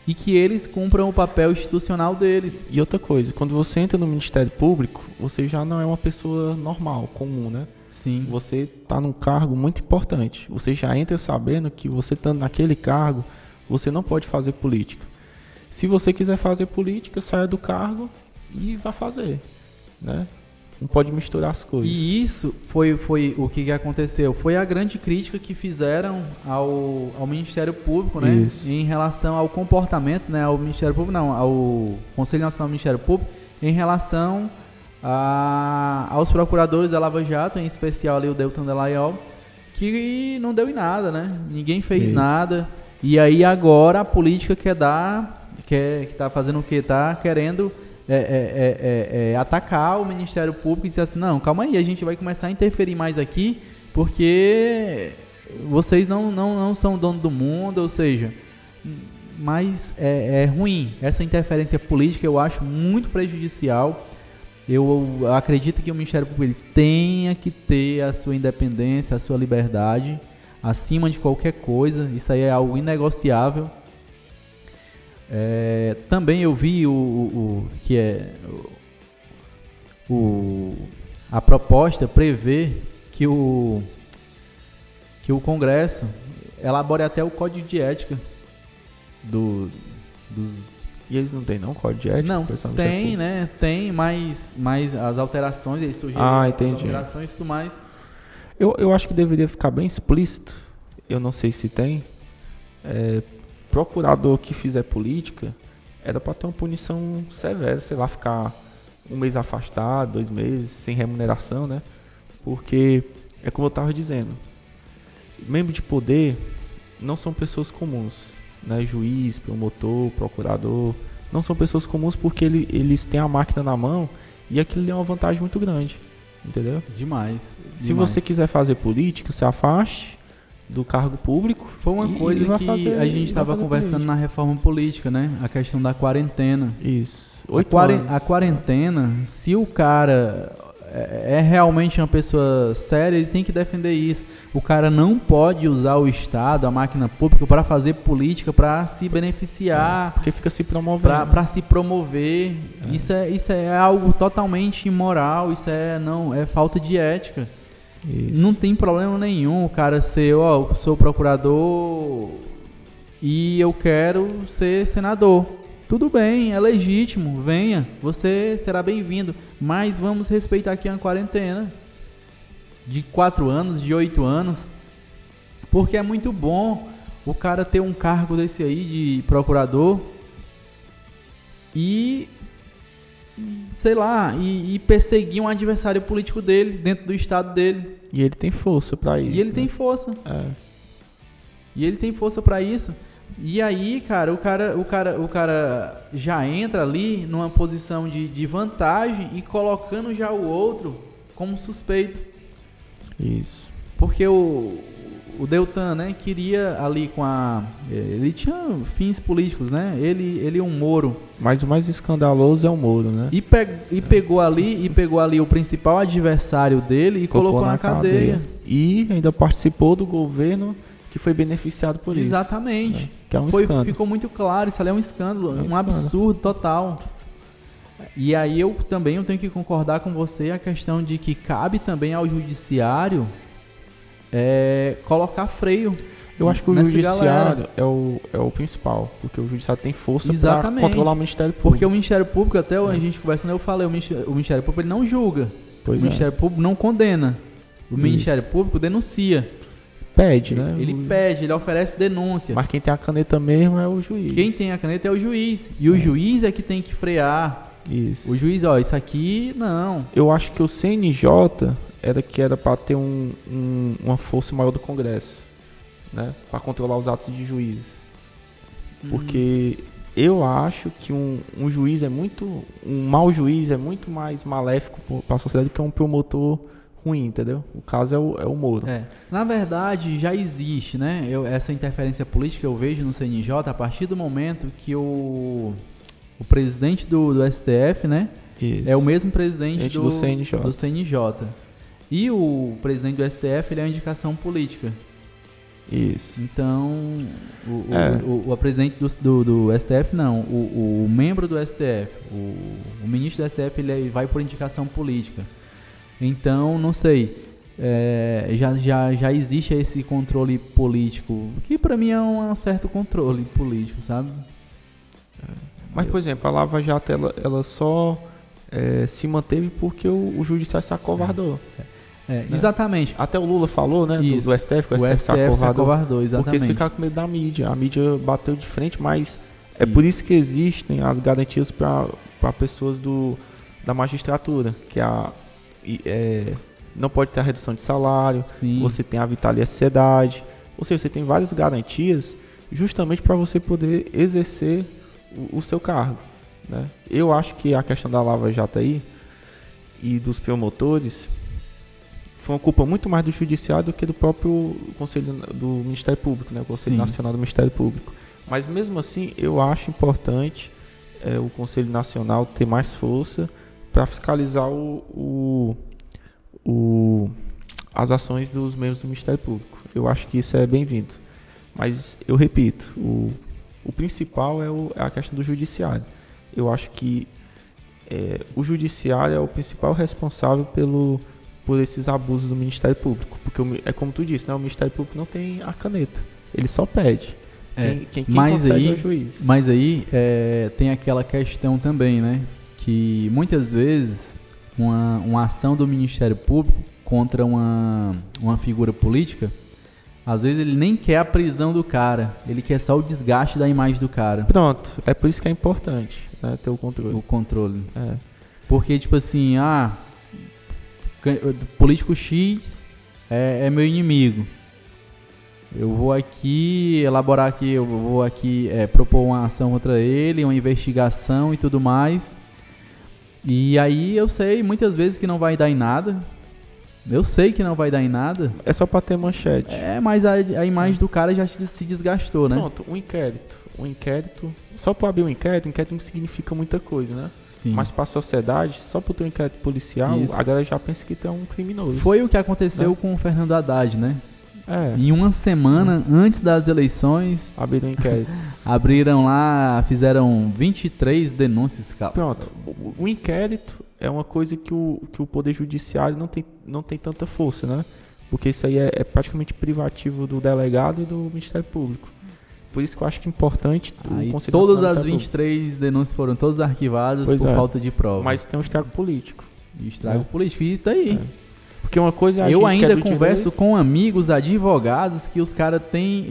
e que eles cumpram o papel institucional deles. E outra coisa, quando você entra no Ministério Público, você já não é uma pessoa normal, comum, né? Sim. Você está num cargo muito importante. Você já entra sabendo que você estando naquele cargo, você não pode fazer política. Se você quiser fazer política, saia do cargo e vá fazer, né? Não pode misturar as coisas. E isso foi, foi o que, aconteceu. Foi a grande crítica que fizeram ao, ao Ministério Público, né? Isso. Em relação ao comportamento, né? Ao Ministério Público, não, ao Conselho Nacional do Ministério Público, em relação a, aos procuradores da Lava Jato, em especial ali o Deltan Dallagnol, que não deu em nada, né? Ninguém fez isso. nada. E aí agora a política quer dar, quer, que tá fazendo o que? Tá querendo é é, é, é, é, atacar o Ministério Público e dizer assim, não, calma aí, a gente vai começar a interferir mais aqui, porque vocês não, não, não são dono do mundo, ou seja, mas é, é ruim. Essa interferência política eu acho muito prejudicial. Eu, acredito que o Ministério Público tenha que ter a sua independência, a sua liberdade, acima de qualquer coisa. Isso aí é algo inegociável. É, também eu vi o, o, o que é o, a proposta prevê que o que o Congresso elabore até o código de ética do dos e eles não têm não código de ética? Não, tem, né? Tem, mas, mas as alterações eles sugeriram ah, entendi. as alterações e tudo mais. Eu, eu acho que deveria ficar bem explícito. Eu não sei se tem. É, procurador que fizer política era para ter uma punição severa, sei lá, ficar um mês afastado, dois meses, sem remuneração, né? Porque é como eu estava dizendo, membro de poder não são pessoas comuns, né? Juiz, promotor, procurador, não são pessoas comuns porque ele, eles têm a máquina na mão e aquilo é uma vantagem muito grande, entendeu? Demais. Se demais. você quiser fazer política, se afaste, do cargo público. Foi uma e, coisa e que fazer, a gente estava conversando na reforma política, né? A questão da quarentena. Isso. A, quaren a, quarentena, se o cara é, é realmente uma pessoa séria, ele tem que defender isso. O cara não pode usar o Estado, a máquina pública, para fazer política, para se beneficiar. Porque fica se promovendo. Para se promover. É. Isso, é, isso é algo totalmente imoral, isso é, não, é falta de ética. Isso. Não tem problema nenhum o cara ser, ó, sou procurador e eu quero ser senador. Tudo bem, é legítimo, venha, você será bem-vindo, mas vamos respeitar aqui uma quarentena de 4 anos, de 8 anos, porque é muito bom o cara ter um cargo desse aí de procurador e sei lá, e, e, perseguir um adversário político dele dentro do estado dele. E ele tem força para isso. E ele né? tem força. É. E ele tem força para isso. E aí, cara, o cara, o cara, o cara já entra ali numa posição de, de vantagem e colocando já o outro como suspeito. Isso. Porque o, o Deltan, né, queria ali com a. Ele tinha fins políticos, né? Ele, ele é um Moro. Mas o mais escandaloso é o Moro, né? E, pe, e pegou ali e pegou ali o principal adversário dele e colocou, colocou na, cadeia. cadeia. E ainda participou do governo que foi beneficiado por Exatamente. isso. Exatamente. Né? Que é um foi, escândalo. Ficou muito claro, isso ali é um escândalo, é um, um escândalo. absurdo total. E aí eu também eu tenho que concordar com você a questão de que cabe também ao judiciário é, colocar freio. Eu acho que o judiciário é o, é o principal, porque o judiciário tem força para controlar o Ministério Público. Porque o Ministério Público, até é. a gente conversando, eu falei, o Ministério, o Ministério Público ele não julga. Pois o Ministério é. Público não condena. O Isso. Ministério Público denuncia. Pede, né? Ele o... pede, ele oferece denúncia. Mas quem tem a caneta mesmo é o juiz. Quem tem a caneta é o juiz. E é. o juiz é que tem que frear. Isso. O juiz, ó, isso aqui não. Eu acho que o CNJ era que era para ter um, um, uma força maior do Congresso, né? Para controlar os atos de juízes. Uhum. Porque eu acho que um, um juiz é muito. Um mau juiz é muito mais maléfico para a sociedade do que um promotor ruim, entendeu? O caso é o, é o Moro. É. Na verdade, já existe, né? Eu, essa interferência política eu vejo no CNJ a partir do momento que o, o presidente do, do STF, né? Isso. É o mesmo presidente do, do, CNJ. do CNJ. E o presidente do STF ele é uma indicação política. Isso. Então, o, é. o, o, o presidente do, do, do, STF não, o, o membro do STF, o, o ministro do STF ele vai por indicação política. Então, não sei, é, já, já, já existe esse controle político, que para mim é um, certo controle político, sabe? É. Mas, por exemplo, a Lava Jato ela, ela só é, se manteve porque o, o judiciário se acovardou. É. É, né? Exatamente. Até o Lula falou, né? Do, do, STF, que o, o STF, STF se acovardou. Acovardou exatamente. Porque eles ficaram com medo da mídia. A mídia bateu de frente, mas é isso. por isso que existem as garantias para pessoas do, da magistratura, que a, é, não pode ter a redução de salário, Sim. você tem a vitalidade sociedade, ou seja, você tem várias garantias justamente para você poder exercer o, o seu cargo. Né? Eu acho que a questão da Lava Jato aí e dos promotores foi uma culpa muito mais do judiciário do que do próprio Conselho do Ministério Público, né? o Conselho Sim. Nacional do Ministério Público. Mas mesmo assim, eu acho importante é, o Conselho Nacional ter mais força para fiscalizar o, o, o, as ações dos membros do Ministério Público. Eu acho que isso é bem-vindo. Mas eu repito, o, o principal é, o, é a questão do judiciário. Eu acho que é, o judiciário é o principal responsável pelo por esses abusos do Ministério Público. Porque é como tu disse, né? o Ministério Público não tem a caneta. Ele só pede. É, quem, quem, quem mas aí, é o juiz. Mas aí é, tem aquela questão também, né? Que muitas vezes uma, uma ação do Ministério Público contra uma, uma figura política, às vezes ele nem quer a prisão do cara, ele quer só o desgaste da imagem do cara. Pronto, é por isso que é importante né, ter o controle. O controle. É. Porque, tipo assim, ah, político X é, é, meu inimigo. Eu vou aqui elaborar aqui, eu vou aqui é, propor uma ação contra ele, uma investigação e tudo mais. E aí eu sei muitas vezes que não vai dar em nada. Eu sei que não vai dar em nada. É só pra ter manchete. É, mas a, a imagem do cara já se desgastou, né? Pronto, um inquérito. Um inquérito. Só pra abrir um inquérito, um inquérito não significa muita coisa, né? Sim. Mas para a sociedade, só por ter um inquérito policial, Isso. a galera já pensa que é um criminoso. Foi o que aconteceu né? com o Fernando Haddad, né? É. Em uma semana hum. antes das eleições. Abriram um inquérito. <laughs> abriram lá, fizeram 23 denúncias. Pronto. O, o, inquérito é uma coisa que o, que o Poder Judiciário não tem, não tem tanta força, né? Porque isso aí é, é praticamente privativo do delegado e do Ministério Público. Por isso que eu acho que é importante Aí, todas as 23 denúncias foram todas arquivadas pois por é. falta de prova. Mas tem um estrago político. E estrago é. político. E tá aí. É. Porque uma coisa é Eu ainda converso direito. com amigos advogados que os caras têm,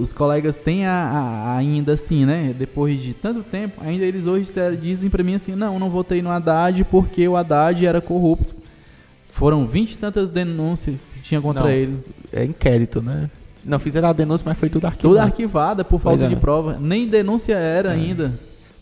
os colegas têm a, a, ainda assim, né? Depois de tanto tempo, ainda eles hoje dizem para mim assim: não, não votei no Haddad porque o Haddad era corrupto. Foram vinte e tantas denúncias que tinha contra não, ele. É inquérito, né? Não fizeram a denúncia, mas foi tudo arquivado. Tudo arquivada por falta é. de prova. Nem denúncia era é. ainda.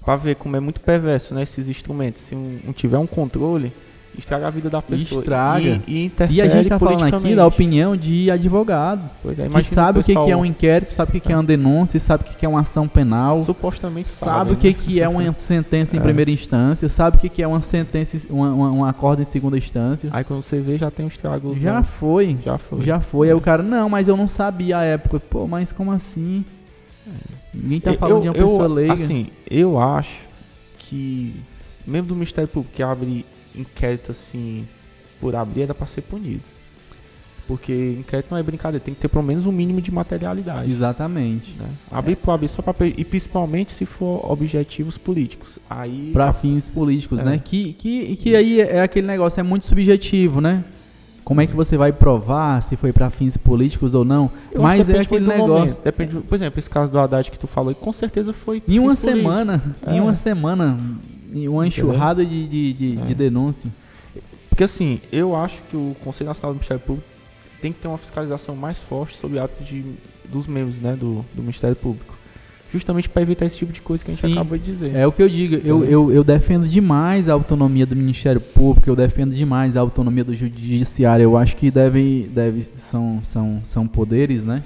Pra ver como é muito perverso, né? Esses instrumentos. Se um, um tiver um controle, estraga a vida da pessoa. Estraga. E, e interfere E a gente está falando aqui da opinião de advogados. Pois é, que sabe o que, que é um inquérito, sabe o que, é. é uma denúncia, sabe o que, é uma ação penal. Supostamente sabe o que, né? que é uma sentença em é. primeira instância, sabe o que, que é uma sentença, uma, uma, um acordo em segunda instância. Aí quando você vê, já tem um estrago. Já foi. Já foi. Já foi. Aí o cara, não, mas eu não sabia a época. Pô, mas como assim? Ninguém tá falando eu, de uma eu, pessoa leiga. Assim, eu acho que, mesmo do Ministério Público que abre inquérito assim por abrir era para ser punido. Porque inquérito não é brincadeira, tem que ter pelo menos um mínimo de materialidade. Exatamente. Né? Abrir é. por abrir só para e principalmente se for objetivos políticos. Aí para fins políticos, é. né? Que, que, que aí é aquele negócio é muito subjetivo, né? Como é que você vai provar se foi para fins políticos ou não? Eu Mas é aquele negócio. Momento. Depende, por exemplo, esse caso do Haddad que tu falou, com certeza foi. Em uma semana, é. em uma semana, uma enxurrada de, de, de, é. de denúncia. Porque assim, eu acho que o Conselho Nacional do Ministério Público tem que ter uma fiscalização mais forte sobre atos de, dos membros né, do, do Ministério Público. Justamente para evitar esse tipo de coisa que a gente Sim, acabou de dizer. É o que eu digo. Eu, eu, eu defendo demais a autonomia do Ministério Público, eu defendo demais a autonomia do Judiciário. Eu acho que deve, deve, são, são, são poderes, né?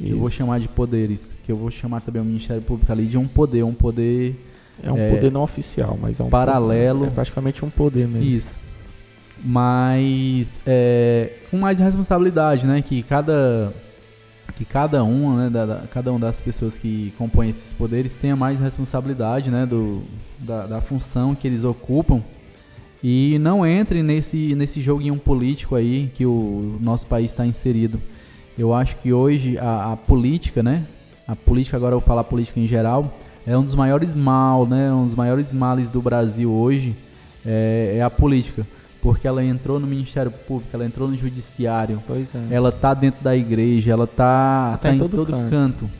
Isso. Eu vou chamar de poderes, que eu vou chamar também o Ministério Público ali de um poder, um poder é um é, poder não oficial, mas é um paralelo. Poder, é praticamente um poder mesmo. Isso. Mas é, com mais responsabilidade, né? Que cada que cada uma, né, da, da, cada uma das pessoas que compõem esses poderes tenha mais responsabilidade, né, do, da, da função que eles ocupam e não entre nesse nesse joguinho político aí que o nosso país está inserido. Eu acho que hoje a, a política, né, a política agora eu vou falar política em geral, é um dos maiores mal, né? Um dos maiores males do Brasil hoje é, é, a política, porque ela entrou no Ministério Público, ela entrou no Judiciário, é. ela tá dentro da igreja, ela tá, tá, tá em todo, todo canto. canto.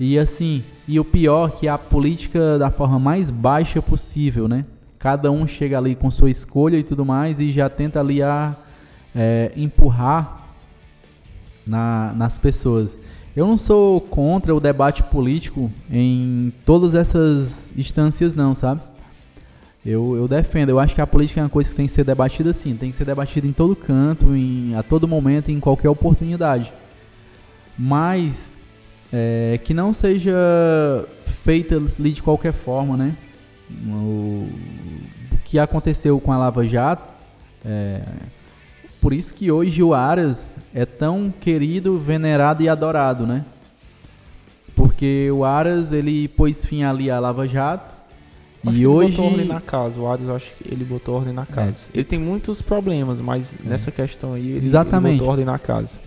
E assim, e o pior é que a política da forma mais baixa possível, né? Cada um chega ali com sua escolha e tudo mais e já tenta ali a é, empurrar na, nas pessoas. Eu não sou contra o debate político em todas essas instâncias, não, sabe? Eu, eu defendo. Eu acho que a política é uma coisa que tem que ser debatida sim. Tem que ser debatida em todo canto, em, a todo momento, em qualquer oportunidade. Mas é, que não seja feita ali de qualquer forma, né? O, o que aconteceu com a Lava Jato. É, por isso que hoje o Aras é tão querido, venerado e adorado, né? Porque o Aras, ele pôs fim ali à Lava Jato. e hoje. Ele botou ordem na casa. O Aras, eu acho que ele botou ordem na casa. É. Ele tem muitos problemas, mas é. nessa questão aí, ele, Exatamente. ele botou ordem na casa.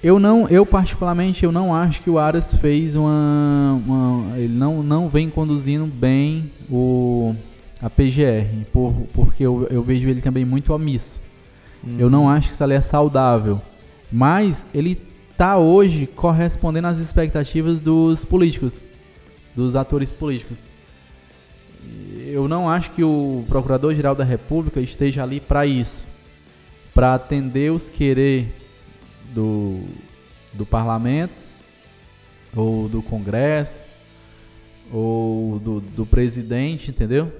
Eu não, eu particularmente, eu não acho que o Aras fez uma, uma ele não, não vem conduzindo bem o a PGR, por, porque eu, eu vejo ele também muito omisso. Eu não acho que ali é saudável. Mas ele está hoje correspondendo às expectativas dos políticos, dos atores políticos. Eu não acho que o Procurador-Geral da República esteja ali para isso, para atender os querer do, do parlamento, ou do Congresso, ou do, do presidente, entendeu?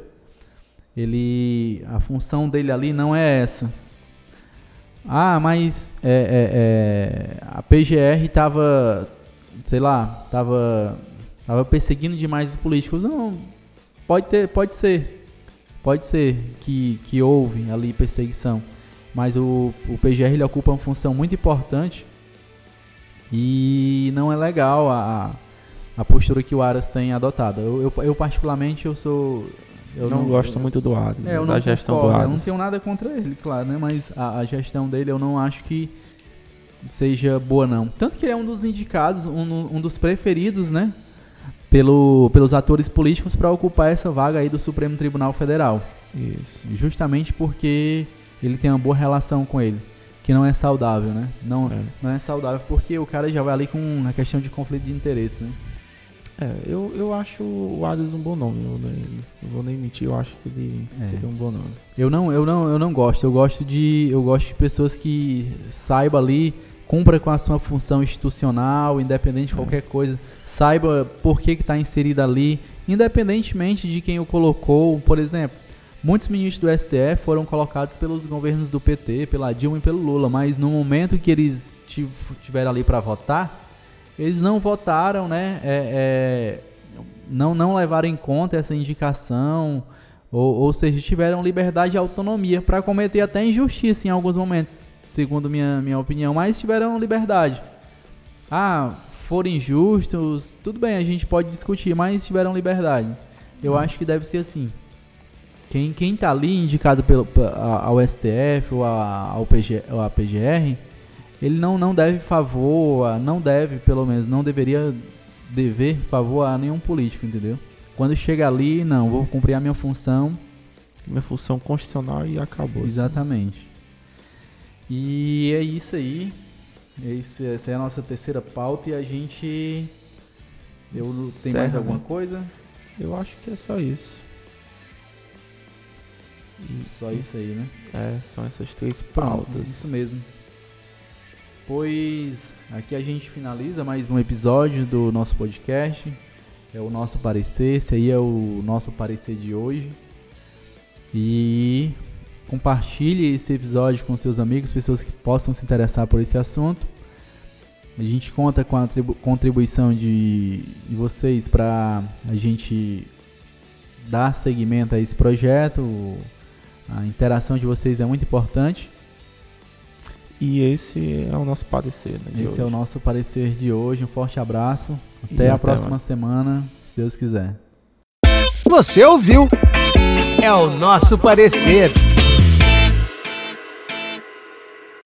Ele, a função dele ali não é essa. Ah, mas é, é, é, a PGR estava, sei lá, estava tava perseguindo demais os políticos. Não, pode ter, pode ser. pode ser que, que houve ali perseguição, mas o, o PGR ele ocupa uma função muito importante e não é legal a, a postura que o Aras tem adotado. Eu, eu, eu particularmente, eu sou... Eu não, não gosto eu, muito do Aras, é, da gestão concordo, do Aras. Eu não tenho nada contra ele, claro, né? Mas a, a gestão dele eu não acho que seja boa não. Tanto que ele é um dos indicados, um, um dos preferidos, né? Pelo, pelos atores políticos para ocupar essa vaga aí do Supremo Tribunal Federal. Isso. Justamente porque ele tem uma boa relação com ele. Que não é saudável, né? Não é, não é saudável porque o cara já vai ali com a questão de conflito de interesse, né? É, eu, eu acho o Adams um bom nome. Eu não, vou nem mentir, eu acho que ele é. seria um bom nome. Eu não, eu não, eu não gosto. Eu gosto de, eu gosto de pessoas que saibam ali cumpra com a sua função institucional, independente de é. qualquer coisa, saiba por que está inserida ali, independentemente de quem o colocou. Por exemplo, muitos ministros do STF foram colocados pelos governos do PT, pela Dilma e pelo Lula, mas no momento que eles tiveram ali para votar, eles não votaram, né? É, é, não, não levaram em conta essa indicação, ou, ou seja, tiveram liberdade e autonomia para cometer até injustiça em alguns momentos segundo minha, minha opinião, mas tiveram liberdade. Ah, foram injustos, tudo bem, a gente pode discutir, mas tiveram liberdade. Eu hum. acho que deve ser assim. Quem, quem tá ali indicado pelo, ao STF ou ao, PG, ou à PGR, ele não, não deve favor, não deve, pelo menos, não deveria dever favor a nenhum político, entendeu? Quando chega ali, não, vou cumprir a minha função. Minha função constitucional e acabou. Assim. Exatamente. E é isso aí. Esse, essa é a nossa terceira pauta e a gente. Eu tem mais alguma coisa? Eu acho que é só isso. E só isso aí, né? É, são essas três pautas. Pronto, isso mesmo. Pois aqui a gente finaliza mais um episódio do nosso podcast. É o nosso parecer, esse aí é o nosso parecer de hoje. E Compartilhe esse episódio com seus amigos, pessoas que possam se interessar por esse assunto. A gente conta com a contribuição de, de vocês para a gente dar seguimento a esse projeto. A interação de vocês é muito importante. E esse é o nosso parecer. Né, esse hoje. é o nosso parecer de hoje. Um forte abraço. Até e a até próxima mais. semana, se Deus quiser. Você ouviu? É o nosso parecer.